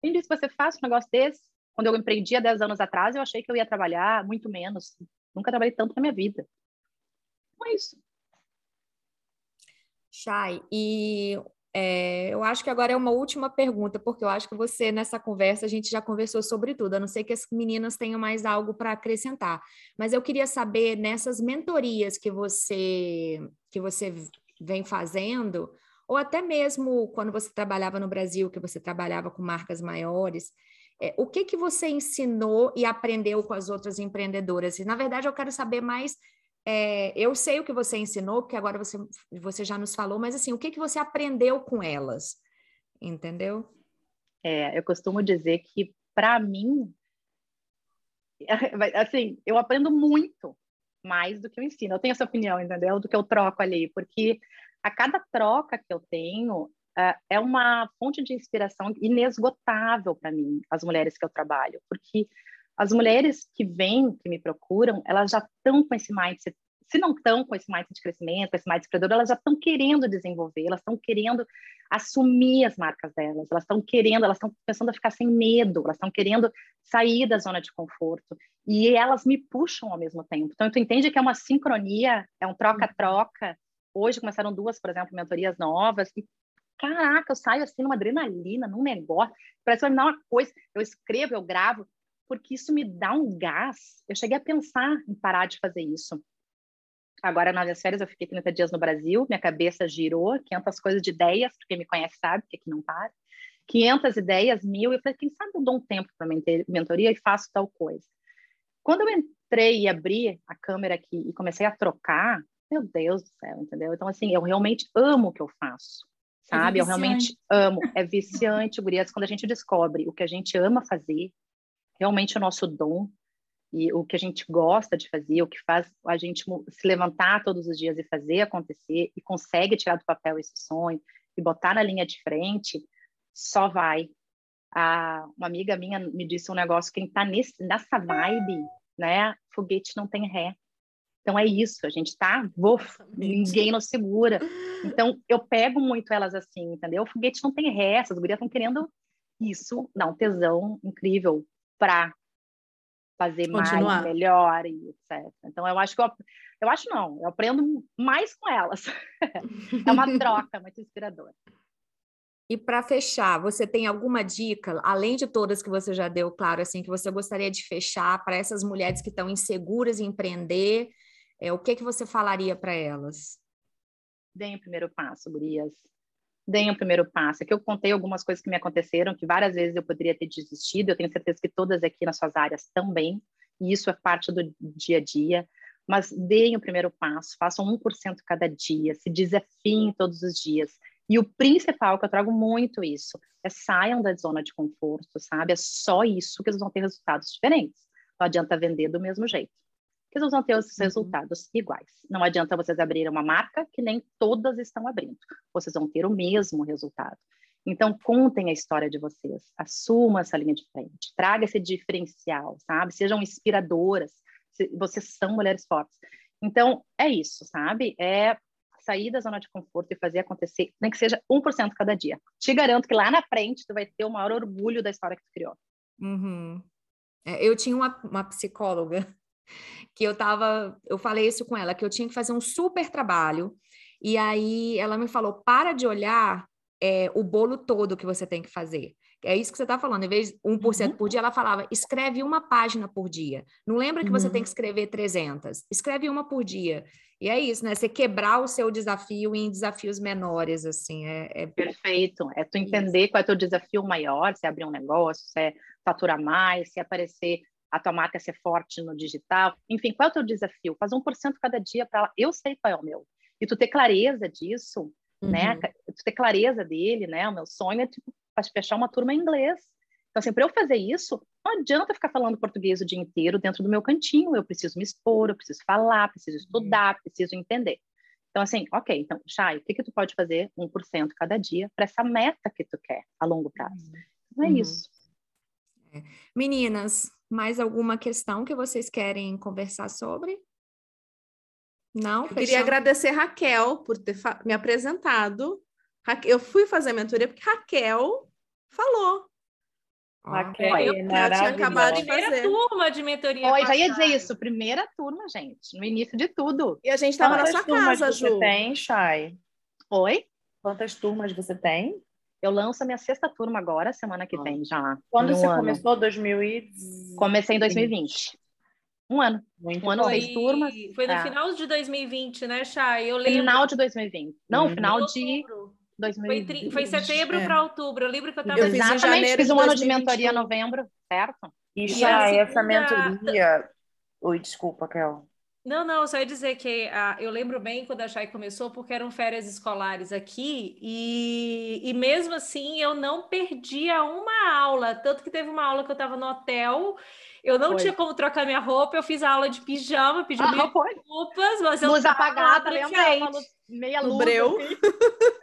quem disse que você faz um negócio desse? Quando eu empreendi há 10 anos atrás, eu achei que eu ia trabalhar muito menos. Nunca trabalhei tanto na minha vida. Não é isso. Chay, e é, eu acho que agora é uma última pergunta, porque eu acho que você, nessa conversa, a gente já conversou sobre tudo, a não ser que as meninas tenham mais algo para acrescentar. Mas eu queria saber, nessas mentorias que você, que você vem fazendo, ou até mesmo quando você trabalhava no Brasil, que você trabalhava com marcas maiores, é, o que que você ensinou e aprendeu com as outras empreendedoras? E, na verdade, eu quero saber mais. É, eu sei o que você ensinou, porque agora você, você já nos falou, mas assim, o que que você aprendeu com elas? Entendeu? É, eu costumo dizer que, para mim, assim, eu aprendo muito mais do que eu ensino. Eu tenho essa opinião, entendeu? Do que eu troco ali, porque a cada troca que eu tenho, uh, é uma fonte de inspiração inesgotável para mim, as mulheres que eu trabalho, porque as mulheres que vêm, que me procuram, elas já estão com esse mindset se não estão com esse mindset de crescimento, com esse mindset empreendedor, elas já estão querendo desenvolver, elas estão querendo assumir as marcas delas, elas estão querendo, elas estão pensando a ficar sem medo, elas estão querendo sair da zona de conforto e elas me puxam ao mesmo tempo. Então, tu entende que é uma sincronia, é um troca-troca. Hoje começaram duas, por exemplo, mentorias novas e caraca, eu saio assim numa adrenalina, num negócio, parece que vai me dar uma coisa, eu escrevo, eu gravo, porque isso me dá um gás. Eu cheguei a pensar em parar de fazer isso. Agora, nas minhas férias, eu fiquei 30 dias no Brasil, minha cabeça girou, 500 coisas de ideias, porque me conhece sabe que aqui não para. 500 ideias, mil, e eu falei, quem sabe eu dou um tempo para mentoria e faço tal coisa. Quando eu entrei e abri a câmera aqui e comecei a trocar, meu Deus do céu, entendeu? Então, assim, eu realmente amo o que eu faço, é sabe? É eu realmente amo. É viciante, gurias, quando a gente descobre o que a gente ama fazer, realmente o nosso dom, e o que a gente gosta de fazer, o que faz a gente se levantar todos os dias e fazer acontecer e consegue tirar do papel esse sonho e botar na linha de frente, só vai. Ah, uma amiga minha me disse um negócio, quem está nessa vibe, né, foguete não tem ré. Então é isso, a gente tá, uf, ninguém nos segura. Então eu pego muito elas assim, entendeu? O foguete não tem ré, essas gurias estão querendo isso, dá um tesão incrível para fazer Continuar. mais, melhor e etc. Então eu acho que eu, eu acho não, eu aprendo mais com elas. é uma troca muito inspiradora. E para fechar, você tem alguma dica, além de todas que você já deu, claro, assim, que você gostaria de fechar para essas mulheres que estão inseguras em empreender? É, o que que você falaria para elas? Deem o primeiro passo, gurias deem o primeiro passo. Aqui eu contei algumas coisas que me aconteceram, que várias vezes eu poderia ter desistido, eu tenho certeza que todas aqui nas suas áreas também, e isso é parte do dia a dia, mas deem o primeiro passo, façam 1% cada dia, se desafiem todos os dias. E o principal, que eu trago muito isso, é saiam da zona de conforto, sabe? É só isso que vocês vão ter resultados diferentes. Não adianta vender do mesmo jeito eles vão ter os uhum. resultados iguais. Não adianta vocês abrirem uma marca que nem todas estão abrindo. Vocês vão ter o mesmo resultado. Então, contem a história de vocês, assumam essa linha de frente, traga esse diferencial, sabe? Sejam inspiradoras, vocês são mulheres fortes. Então, é isso, sabe? É sair da zona de conforto e fazer acontecer, nem que seja 1% cada dia. Te garanto que lá na frente tu vai ter o maior orgulho da história que tu criou. Uhum. É, eu tinha uma, uma psicóloga que eu tava, eu falei isso com ela, que eu tinha que fazer um super trabalho, e aí ela me falou, para de olhar é, o bolo todo que você tem que fazer. É isso que você está falando, em vez de 1% uhum. por dia, ela falava, escreve uma página por dia. Não lembra que uhum. você tem que escrever 300, escreve uma por dia. E é isso, né? Você quebrar o seu desafio em desafios menores, assim. É, é... Perfeito. É tu entender qual é o teu desafio maior, se é abrir um negócio, se é faturar mais, se é aparecer a tua marca ser forte no digital. Enfim, qual é o teu desafio? Faz 1% cada dia para eu sei qual é o meu. E tu ter clareza disso, né? uhum. né? Tu ter clareza dele, né? O meu sonho é tipo fechar uma turma em inglês. Então, assim, para eu fazer isso, não adianta ficar falando português o dia inteiro dentro do meu cantinho. Eu preciso me expor, eu preciso falar, preciso estudar, preciso entender. Então, assim, ok, então, Chay, o que, que tu pode fazer 1% cada dia para essa meta que tu quer a longo prazo? Então, é uhum. isso. É. Meninas, mais alguma questão que vocês querem conversar sobre? Não? Eu queria agradecer Raquel por ter me apresentado. Eu fui fazer a mentoria porque Raquel falou. Raquel, eu, eu tinha acabado de fazer. Primeira turma de mentoria. Oi, já ia dizer isso, primeira turma, gente, no início de tudo. E a gente estava na sua casa, Ju. Você tem, Chay? Oi? Quantas turmas você tem? Eu lanço a minha sexta turma agora, semana que vem já. Quando você ano. começou? 2000 e... Comecei em 2020. Um ano. Muito um ano, seis turmas. Foi no é. final de 2020, né, Chay? Eu lembro. Final de 2020. Não, uhum. final de... 2020. Foi, foi setembro é. para outubro. Eu lembro que eu estava... Eu fiz Exatamente, fiz um ano de mentoria em novembro, certo? E, já essa mentoria... Oi, desculpa, Kel. Não, não, só ia dizer que ah, eu lembro bem quando a Chay começou, porque eram férias escolares aqui, e, e mesmo assim eu não perdia uma aula, tanto que teve uma aula que eu estava no hotel, eu não foi. tinha como trocar minha roupa, eu fiz a aula de pijama, pedi ah, desculpas, mas eu Luz apagada, lembra? Meia luz. Breu.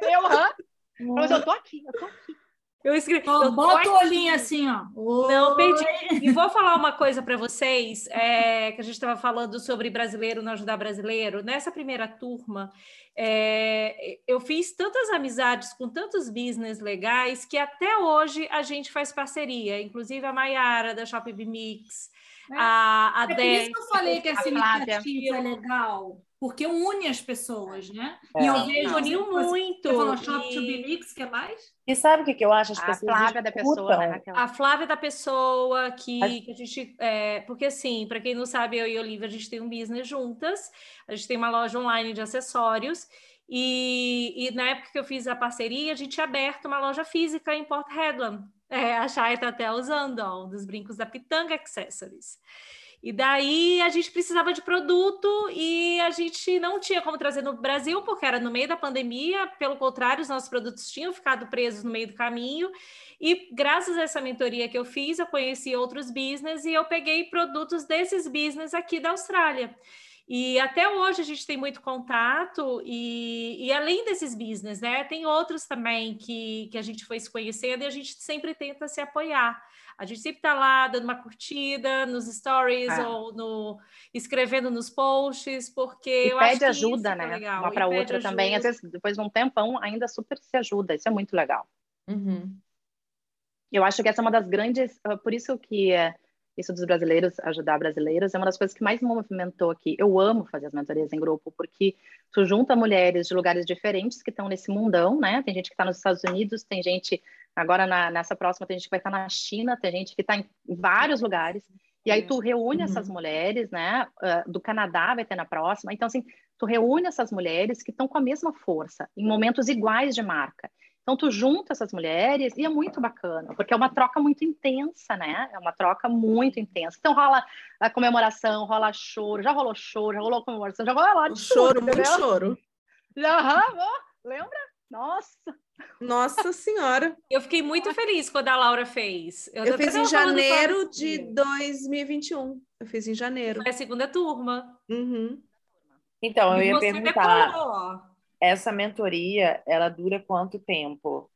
Eu, hã? Mas eu tô aqui, eu tô aqui. Eu escrevi. eu bota o olhinho assim, ó. Não, perdi. E vou falar uma coisa para vocês, é, que a gente estava falando sobre brasileiro não ajudar brasileiro. Nessa primeira turma, é, eu fiz tantas amizades com tantos business legais que até hoje a gente faz parceria. Inclusive a Maiara, da Shopping Mix, é. a, a é por isso que eu falei que essa iniciativa é legal porque une as pessoas, né? É. E eu vejo uniu muito. Você falou Shop e... to be mix, que mais? E sabe o que, que eu acho? As a pessoas Flávia da pessoa, né, A Flávia da pessoa, que, as... que a gente. É, porque, assim, para quem não sabe, eu e a Olivia, a gente tem um business juntas, a gente tem uma loja online de acessórios. E, e na época que eu fiz a parceria, a gente tinha aberto uma loja física em Port Hedland. É, a Chay está até usando, ó, um dos brincos da Pitanga Accessories. E daí a gente precisava de produto e a gente não tinha como trazer no Brasil, porque era no meio da pandemia, pelo contrário, os nossos produtos tinham ficado presos no meio do caminho. E graças a essa mentoria que eu fiz, eu conheci outros business e eu peguei produtos desses business aqui da Austrália. E até hoje a gente tem muito contato, e, e, além desses business, né? Tem outros também que, que a gente foi se conhecendo e a gente sempre tenta se apoiar. A gente sempre está lá dando uma curtida nos stories ah. ou no, escrevendo nos posts, porque e eu pede ajuda, né? É uma para outra ajuda. também. Às vezes, depois de um tempão, ainda super se ajuda. Isso é muito legal. Uhum. Eu acho que essa é uma das grandes. Ah, por isso que é, isso dos brasileiros ajudar brasileiros é uma das coisas que mais me movimentou aqui. Eu amo fazer as mentorias em grupo, porque tu junta mulheres de lugares diferentes que estão nesse mundão, né? Tem gente que está nos Estados Unidos, tem gente Agora, na, nessa próxima, tem gente que vai estar na China, tem gente que está em vários lugares. E aí tu reúne uhum. essas mulheres, né? Uh, do Canadá vai ter na próxima. Então, assim, tu reúne essas mulheres que estão com a mesma força, em momentos iguais de marca. Então, tu junta essas mulheres e é muito bacana, porque é uma troca muito intensa, né? É uma troca muito intensa. Então, rola a comemoração, rola choro, já rolou choro, já rolou comemoração, já rolou de choro, tudo, muito entendeu? choro. Já, lembra? Nossa, nossa Senhora! Eu fiquei muito feliz quando a Laura fez. Eu, eu fiz em janeiro de 2021. Eu fiz em janeiro. Foi a segunda turma. Uhum. Então, eu ia perguntar. Decorou. Essa mentoria, ela dura quanto tempo?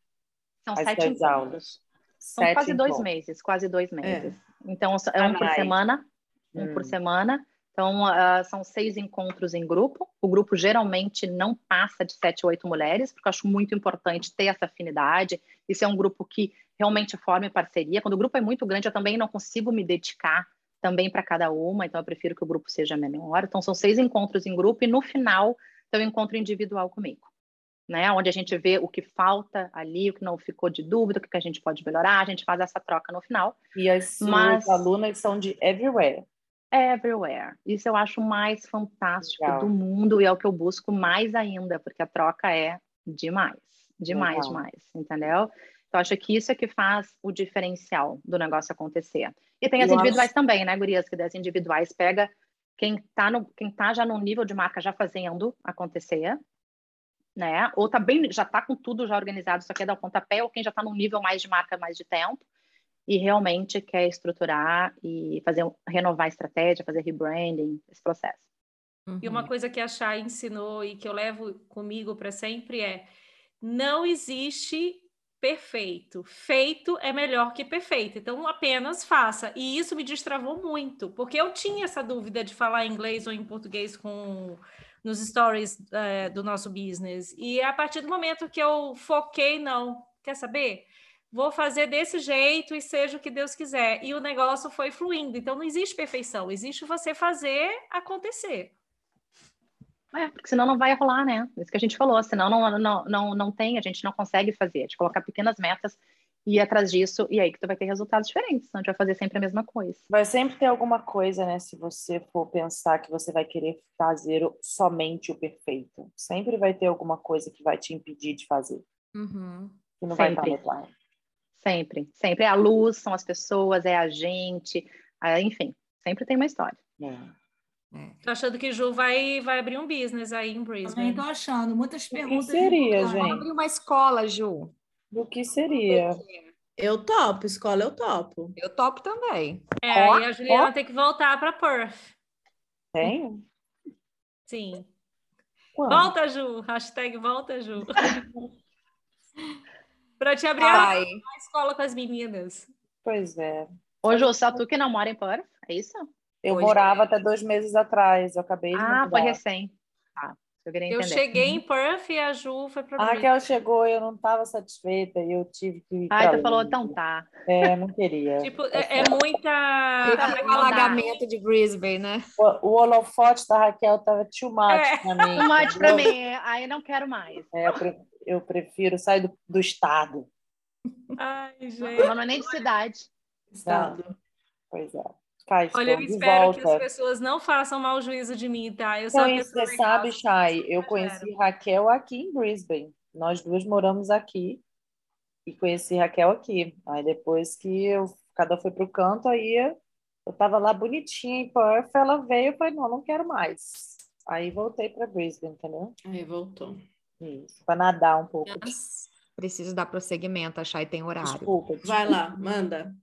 São As sete. Aulas? São sete quase dois meses, quase dois é. meses. É. Então, é um por semana, um hum. por semana. Então, uh, são seis encontros em grupo. O grupo geralmente não passa de sete ou oito mulheres, porque eu acho muito importante ter essa afinidade. Isso é um grupo que realmente forma parceria. Quando o grupo é muito grande, eu também não consigo me dedicar também para cada uma, então eu prefiro que o grupo seja menor. Então, são seis encontros em grupo e no final tem um encontro individual comigo. Né, onde a gente vê o que falta ali, o que não ficou de dúvida, o que a gente pode melhorar, a gente faz essa troca no final. E as Mas... alunas são de everywhere everywhere. Isso eu acho mais fantástico Legal. do mundo e é o que eu busco mais ainda, porque a troca é demais, demais, Legal. demais, entendeu? Então, acho que isso é que faz o diferencial do negócio acontecer. E tem as individuais também, né, gurias? Que das individuais pega quem tá, no, quem tá já no nível de marca já fazendo acontecer, né? Ou tá bem, já tá com tudo já organizado, só quer dar o pontapé, ou quem já tá num nível mais de marca, mais de tempo e realmente quer estruturar e fazer renovar a estratégia, fazer rebranding, esse processo. Uhum. E uma coisa que a Chay ensinou e que eu levo comigo para sempre é: não existe perfeito. Feito é melhor que perfeito. Então, apenas faça. E isso me destravou muito, porque eu tinha essa dúvida de falar inglês ou em português com nos stories é, do nosso business. E a partir do momento que eu foquei, não, quer saber? Vou fazer desse jeito e seja o que Deus quiser. E o negócio foi fluindo. Então não existe perfeição, existe você fazer acontecer. É, porque senão não vai rolar, né? Isso que a gente falou, senão não, não, não, não tem, a gente não consegue fazer, de colocar pequenas metas e ir atrás disso, e aí que tu vai ter resultados diferentes, senão a gente vai fazer sempre a mesma coisa. Vai sempre ter alguma coisa, né? Se você for pensar que você vai querer fazer somente o perfeito. Sempre vai ter alguma coisa que vai te impedir de fazer. Uhum. Que não sempre. vai estar no plano. Sempre, sempre. É a luz, são as pessoas, é a gente, enfim, sempre tem uma história. É. É. Tô achando que Ju vai, vai abrir um business aí em Brisbane. Também tô achando. Muitas perguntas. O que seria, gente? Abrir uma escola, Ju. Do que seria? Eu topo, escola eu topo. Eu topo também. É, oh, e a Juliana oh. tem que voltar para Perth. Tem? Sim. Quando? Volta, Ju. Hashtag volta, Ju. Para te abrir a, a escola com as meninas. Pois é. Ô, Ju, só tu que não mora em Perth, é isso? Eu Hoje morava é. até dois meses atrás, eu acabei de Ah, foi recém. Ah, eu. Eu cheguei em Perth e a Ju foi para A Raquel chegou e eu não estava satisfeita e eu tive que Ah, tu falou, então tá. É, não queria. tipo, é, é muita... o alagamento de Brisbane, né? O, o holofote da Raquel tava too much é. pra mim. Too much pra mim, aí não quero mais. É, eu prefiro sair do, do estado. Ai, gente. Não, é nem de cidade. Estado. Não. Pois é. Olha, eu espero volta. que as pessoas não façam mau juízo de mim, tá? Eu sou Você sabe, Chay, eu conheci Raquel aqui em Brisbane. Nós duas moramos aqui e conheci Raquel aqui. Aí depois que eu, cada foi para o canto, aí eu estava lá bonitinha em Perth, ela veio e falei, não, não quero mais. Aí voltei para Brisbane, entendeu? Aí voltou. Isso, para nadar um pouco. Preciso dar prosseguimento, a Chay tem horário. Desculpa, desculpa. Vai lá, manda.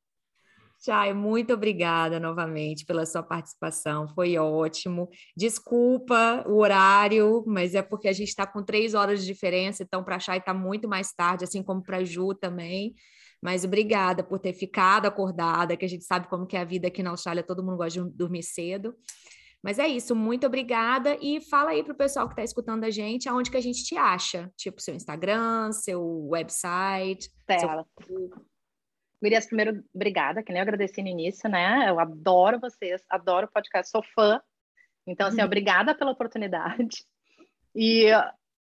Chay, muito obrigada novamente pela sua participação, foi ótimo. Desculpa o horário, mas é porque a gente está com três horas de diferença, então para a Chay está muito mais tarde, assim como para a Ju também. Mas obrigada por ter ficado acordada, que a gente sabe como que é a vida aqui na Austrália, todo mundo gosta de dormir cedo. Mas é isso, muito obrigada e fala aí para o pessoal que está escutando a gente aonde que a gente te acha, tipo seu Instagram, seu website. Tela. Seu... Gurias, primeiro, obrigada, que nem eu agradeci no início, né? Eu adoro vocês, adoro o podcast, sou fã. Então, assim, uhum. obrigada pela oportunidade. E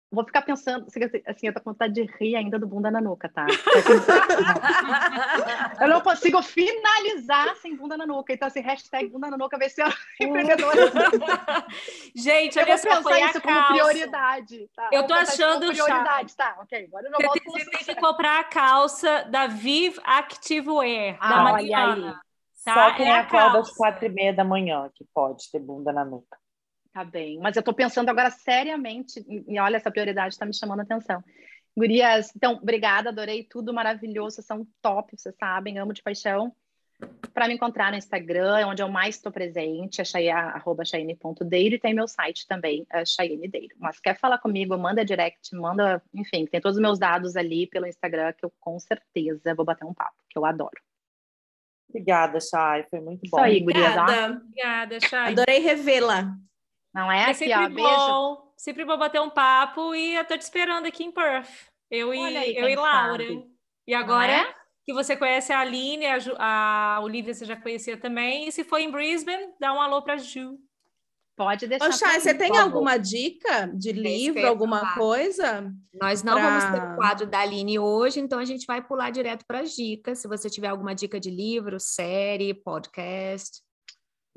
vou ficar pensando, assim, eu tô com vontade de rir ainda do bunda na nuca, tá? eu não consigo finalizar sem bunda na nuca. Então, assim, hashtag bunda na nuca vai ser empreendedora. Gente, eu vou pensar isso como prioridade. Tá? Eu tô achando prioridade, tá? Ok, agora eu não volto Você tem que comprar a calça da Viv Active Wear, ah, da Mariana. Tá? Só quem é acorda às quatro e meia da manhã que pode ter bunda na nuca. Tá bem, mas eu estou pensando agora seriamente, e olha, essa prioridade está me chamando a atenção. Gurias, então, obrigada, adorei tudo maravilhoso, vocês são top, vocês sabem, amo de paixão. Para me encontrar no Instagram, é onde eu mais estou presente, é arroba e tem meu site também, é Deiro. Mas quer falar comigo, manda direct, manda, enfim, tem todos os meus dados ali pelo Instagram, que eu com certeza vou bater um papo, que eu adoro. Obrigada, Chay, foi muito bom. Isso aí, gurias. Obrigada, obrigada Chay. Adorei revê-la. Não é? é aqui, sempre ó, bom, beijo. Sempre bom bater um papo e eu tô te esperando aqui em Perth. Eu e, aí, eu e Laura. Sabe. E agora é? que você conhece a Aline, a, Ju, a Olivia você já conhecia também. E se for em Brisbane, dá um alô para Ju. Pode deixar. Ô, Chay, você tem alguma dica de livro, alguma coisa? Nós não pra... vamos ter o quadro da Aline hoje, então a gente vai pular direto para as dicas. Se você tiver alguma dica de livro, série, podcast.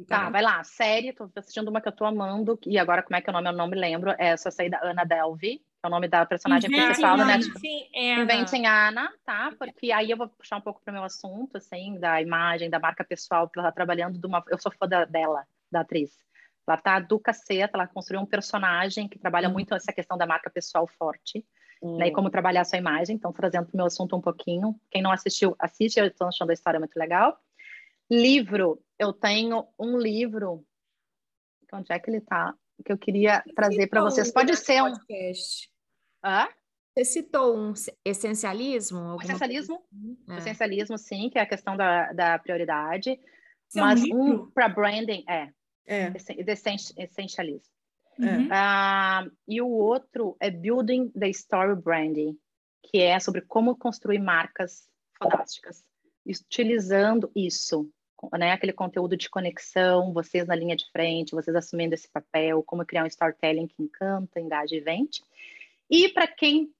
Tá, vai lá. Série, tô assistindo uma que eu tô amando, e agora como é que é o nome? Eu não me lembro. É essa aí da Ana Delvey, que é o nome da personagem Inventem principal da Netflix. Sim, Inventem Ana, tá? Porque aí eu vou puxar um pouco para o meu assunto, assim, da imagem, da marca pessoal, porque ela tá trabalhando de uma... Eu sou fã da, dela, da atriz. Ela tá do caceta, ela construiu um personagem que trabalha hum. muito essa questão da marca pessoal forte. Hum. Né, e como trabalhar a sua imagem, então trazendo para o meu assunto um pouquinho. Quem não assistiu, assiste, eu estou achando a história muito legal. Livro, eu tenho um livro. Onde é que ele está? Que eu queria trazer para vocês. Pode ser um. Podcast. Hã? Você citou um essencialismo? Essencialismo? É. Essencialismo, sim, que é a questão da, da prioridade. Seu mas livro? um para branding é. É. Essencialismo. Uhum. Uh, e o outro é Building the Story Branding, que é sobre como construir marcas fantásticas, utilizando isso né, aquele conteúdo de conexão, vocês na linha de frente, vocês assumindo esse papel, como criar um storytelling que encanta, engaja e vende. E para quem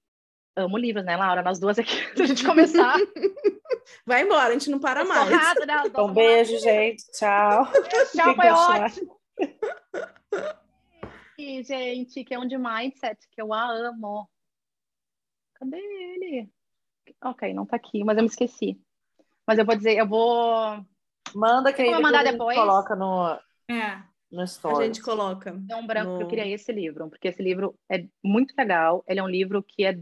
ama livros, né, Laura? Nós duas aqui, se a gente começar. Vai embora, a gente não para mais. Né? Um beijo, gente. Tchau. Tchau, foi ótimo. E, gente, que é um de mindset, que eu a amo. Cadê ele? Ok, não tá aqui, mas eu me esqueci. Mas eu vou dizer, eu vou Manda que aí depois mandar depois. coloca no, é. no story. A gente coloca. É um branco no... que eu queria esse livro, porque esse livro é muito legal. Ele é um livro que é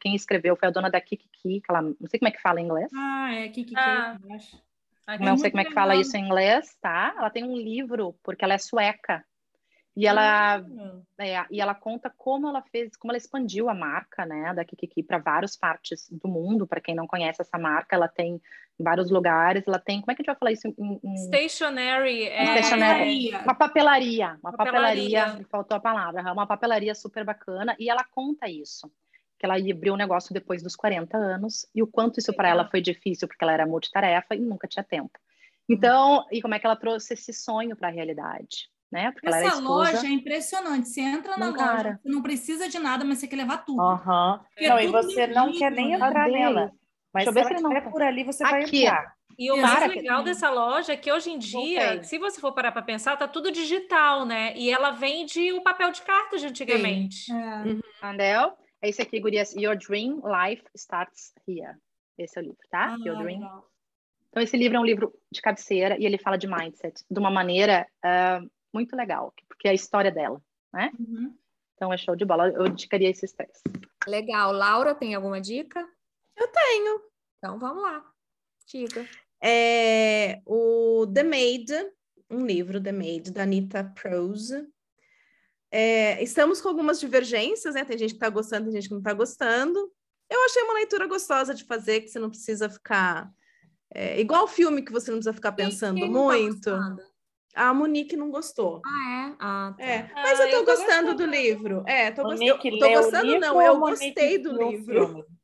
quem escreveu foi a dona da Kiki, que ela não sei como é que fala em inglês. Ah, é Kiki, ah. acho. Não sei como é que fala isso em inglês, tá? Ela tem um livro porque ela é sueca. E ela, é, e ela conta como ela fez, como ela expandiu a marca, né, da Kikiki para várias partes do mundo. Para quem não conhece essa marca, ela tem em vários lugares. Ela tem, como é que a gente vai falar isso? Em, em... Stationary, é... Stationary. Uma papelaria, uma papelaria. papelaria. Faltou a palavra. Uma papelaria super bacana. E ela conta isso que ela abriu um negócio depois dos 40 anos e o quanto isso para ela foi difícil porque ela era multitarefa e nunca tinha tempo. Então, uhum. e como é que ela trouxe esse sonho para a realidade? Né? Porque Essa ela loja é impressionante. Você entra na loja, você não precisa de nada, mas você quer levar tudo. Uhum. Não, e você não quer nem entrar nela. Mas Deixa se ela estiver por ali, você Aqui. vai entrar. E o mais legal dessa loja é que hoje em dia, okay. se você for parar para pensar, tá tudo digital, né? E ela vende o papel de cartas de antigamente. É. Uhum. Andel, é esse aqui, Gurias. Your Dream Life Starts Here. Esse é o livro, tá? Ah, Your Dream. Legal. Então, esse livro é um livro de cabeceira e ele fala de mindset de uma maneira uh, muito legal, porque é a história dela, né? Uhum. Então é show de bola. Eu indicaria esses três. Legal. Laura, tem alguma dica? Eu tenho. Então vamos lá. Diga. É o The Maid, um livro, The Maid, da Anita Prose. É, estamos com algumas divergências, né? Tem gente que está gostando, tem gente que não está gostando. Eu achei uma leitura gostosa de fazer, que você não precisa ficar. É, igual filme que você não precisa ficar pensando tá muito. Tá a Monique não gostou. Ah, é? Ah, tá. é. Mas ah, eu tô, eu tô gostando, gostando, do livro. É, tô, Monique eu, tô gostando, não, eu gostei do livro.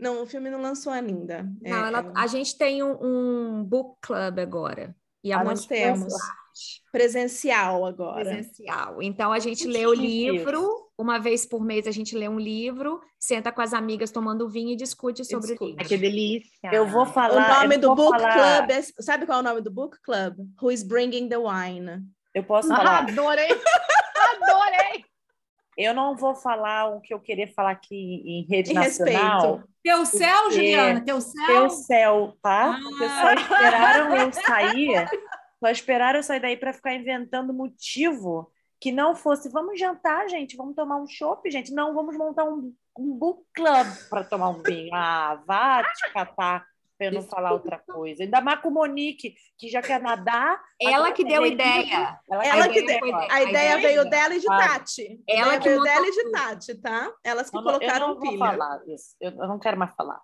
Não, o filme não lançou ainda. Não, é, ela, é... a gente tem um, um, book club agora. E a ah, nós temos. Presencial agora. Presencial. Então a gente lê o livro, uma vez por mês a gente lê um livro, senta com as amigas tomando vinho e discute sobre discute. o livro. Que delícia. Eu vou falar. O nome do book falar... club é, sabe qual é o nome do book club? Who is bringing the wine? Eu posso ah, falar. adorei. adorei. Eu não vou falar o que eu queria falar aqui em rede em nacional. Respeito. Teu céu, Juliana, teu céu. Teu céu, tá? Ah. Porque só esperaram eu sair só esperaram eu sair daí para ficar inventando motivo que não fosse vamos jantar, gente, vamos tomar um chopp, gente. Não, vamos montar um, um book club para tomar um vinho. Ah, vá te catar para eu não falar outra coisa. Ainda mais com Monique, que já quer nadar. Ela que deu ideia. Ela, ela que deu. A, a ideia veio dela e de Tati. Ela que veio dela e de Tati, tá? Elas que não, colocaram eu não pilha. Vou falar isso. Eu não quero mais falar.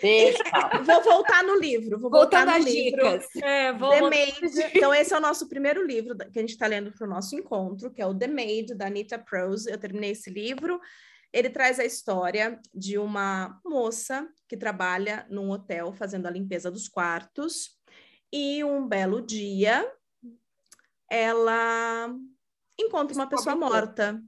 Deixa. vou voltar no livro. Vou voltar Voltando no livro. Dicas. É, vou The Maid. Então, esse é o nosso primeiro livro que a gente está lendo para o nosso encontro, que é o The Maid, da Anita Prose. Eu terminei esse livro. Ele traz a história de uma moça que trabalha num hotel fazendo a limpeza dos quartos. E um belo dia, ela encontra uma pessoa morta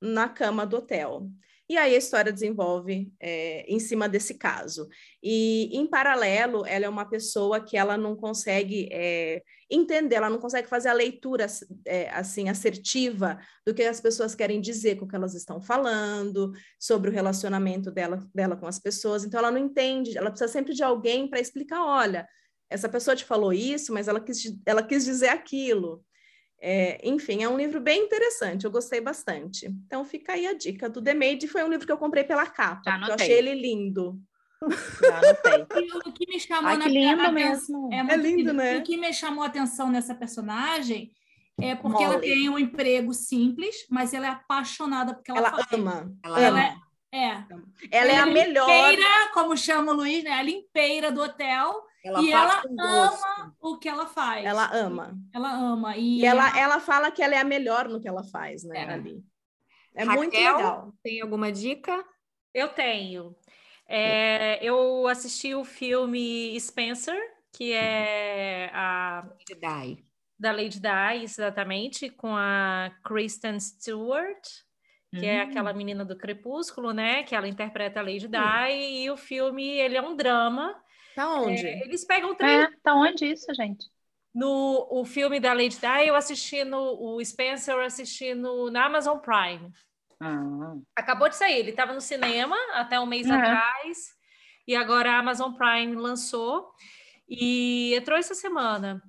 na cama do hotel. E aí a história desenvolve é, em cima desse caso. E, em paralelo, ela é uma pessoa que ela não consegue é, entender, ela não consegue fazer a leitura é, assim assertiva do que as pessoas querem dizer com o que elas estão falando, sobre o relacionamento dela, dela com as pessoas. Então, ela não entende, ela precisa sempre de alguém para explicar: olha, essa pessoa te falou isso, mas ela quis, ela quis dizer aquilo. É, enfim, é um livro bem interessante, eu gostei bastante. Então fica aí a dica do The Maid, foi um livro que eu comprei pela capa, eu achei ele lindo. o que me chamou Ai, que lindo mesmo. É, é lindo, lindo, né? O que me chamou a atenção nessa personagem é porque Molly. ela tem um emprego simples, mas ela é apaixonada porque ela, ela faz. ama. Ela, ela é, é. Ela, ela é a melhor. Limpeira, como chama o Luiz, né? A limpeira do hotel ela e ela ama o que ela faz. Ela ama. Ela ama. E, e ela, ela fala que ela é a melhor no que ela faz, né? É. Ali. É Raquel, muito legal. Tem alguma dica? Eu tenho. É, eu assisti o filme Spencer, que é a Lady Di. da Lady Di, exatamente, com a Kristen Stewart, que é hum. é aquela menina do Crepúsculo, né? Que ela interpreta a Lady Di, hum. e o filme ele é um drama Tá onde? É, eles pegam o trem. É, tá onde isso, gente? No o filme da Lady Di, eu assisti no o Spencer, eu assisti no, na Amazon Prime. Ah. Acabou de sair, ele estava no cinema até um mês uhum. atrás, e agora a Amazon Prime lançou e entrou essa semana.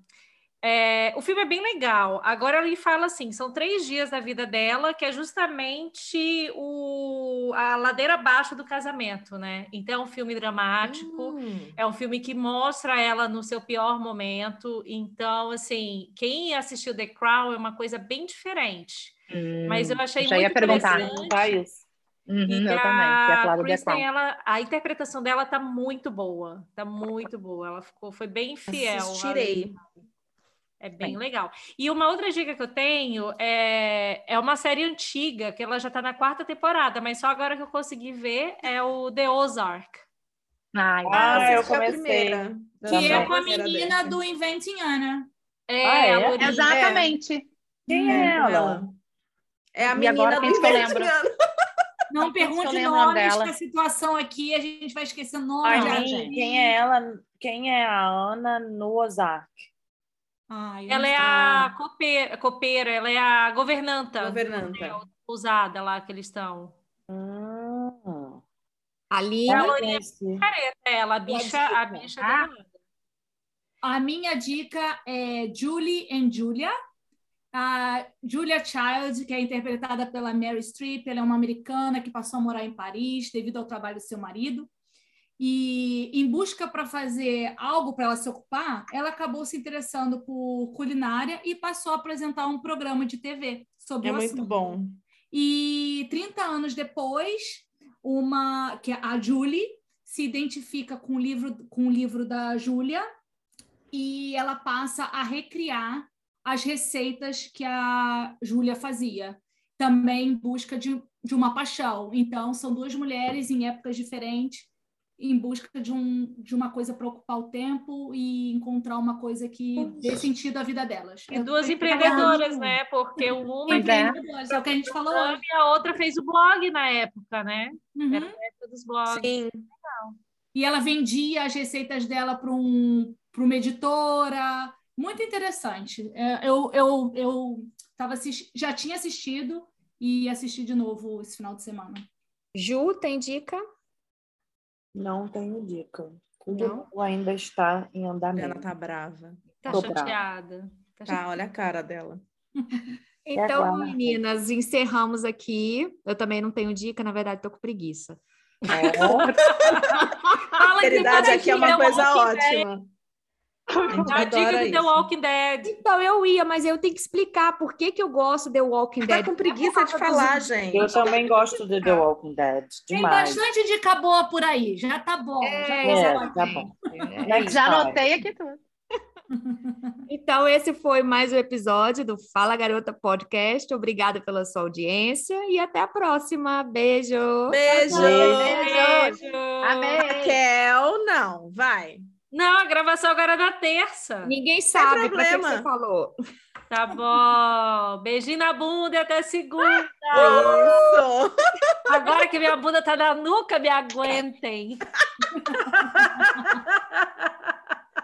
É, o filme é bem legal. Agora ele fala assim: são três dias da vida dela, que é justamente o, a ladeira abaixo do casamento, né? Então é um filme dramático, hum. é um filme que mostra ela no seu pior momento. Então, assim, quem assistiu The Crown é uma coisa bem diferente. Hum, Mas eu achei já muito ia perguntar, isso. Uhum, e eu a, também, Kristen, ela, a interpretação dela tá muito boa, tá muito boa. Ela ficou, foi bem fiel. Assistirei. É bem Sim. legal. E uma outra dica que eu tenho é, é uma série antiga, que ela já está na quarta temporada, mas só agora que eu consegui ver é o The Ozark. Ah, ah eu comecei. Que é com a menina do Inventing Anna. É, ah, é? Exatamente. Quem é ela? É a menina agora, do Inventing Anna. Não pergunte nomes, que a situação aqui a gente vai esquecer nomes. quem é ela? Quem é a Ana no Ozark? Ai, ela é a copeira, copeira, ela é a governanta. Governanta. É, usada lá que eles estão. Ah. Ali. Ela é careta, ela, a bicha, a bicha ah. A minha dica é Julie and Julia. A Julia Child, que é interpretada pela Mary Streep, ela é uma americana que passou a morar em Paris devido ao trabalho do seu marido. E em busca para fazer algo para ela se ocupar, ela acabou se interessando por culinária e passou a apresentar um programa de TV sobre é o assunto. É muito bom. E 30 anos depois, uma que é a Julie se identifica com o livro com o livro da Júlia e ela passa a recriar as receitas que a Júlia fazia, também em busca de, de uma paixão. Então, são duas mulheres em épocas diferentes em busca de, um, de uma coisa para ocupar o tempo e encontrar uma coisa que dê sentido à vida delas. E duas empreendedoras, né? Porque uma é empreendedora, é o que a gente falou. E a outra fez o blog na época, né? Uhum. Era a época dos blogs. Sim. E ela vendia as receitas dela para um, uma editora. Muito interessante. É, eu, eu, eu tava já tinha assistido e assisti de novo esse final de semana. Ju, tem dica? Não tenho dica. Tudo não? ainda está em andamento. Ela tá brava. Tá Tô chateada. Brava. Tá, tá olha a cara dela. então, é meninas, encerramos aqui. Eu também não tenho dica, na verdade, tô com preguiça. É. Fala Verdade, aqui é uma coisa ótima. A dica de The Walking Dead. Então, eu ia, mas eu tenho que explicar por que, que eu gosto de The Walking Dead. Tá com preguiça de falar, gente. Eu também gosto de The Walking Dead. Demais. Tem bastante dica boa por aí. Já tá bom. É, já, é, tá bom. É, já anotei aqui tudo. Então, esse foi mais um episódio do Fala Garota Podcast. Obrigada pela sua audiência e até a próxima. Beijo. Beijo. Beijo. Beijo. Amém. Raquel, não, vai. Não, a gravação agora é da terça. Ninguém sabe para que você falou. Tá bom. Beijinho na bunda e até segunda. Isso. Agora que minha bunda tá na nuca, me aguentem.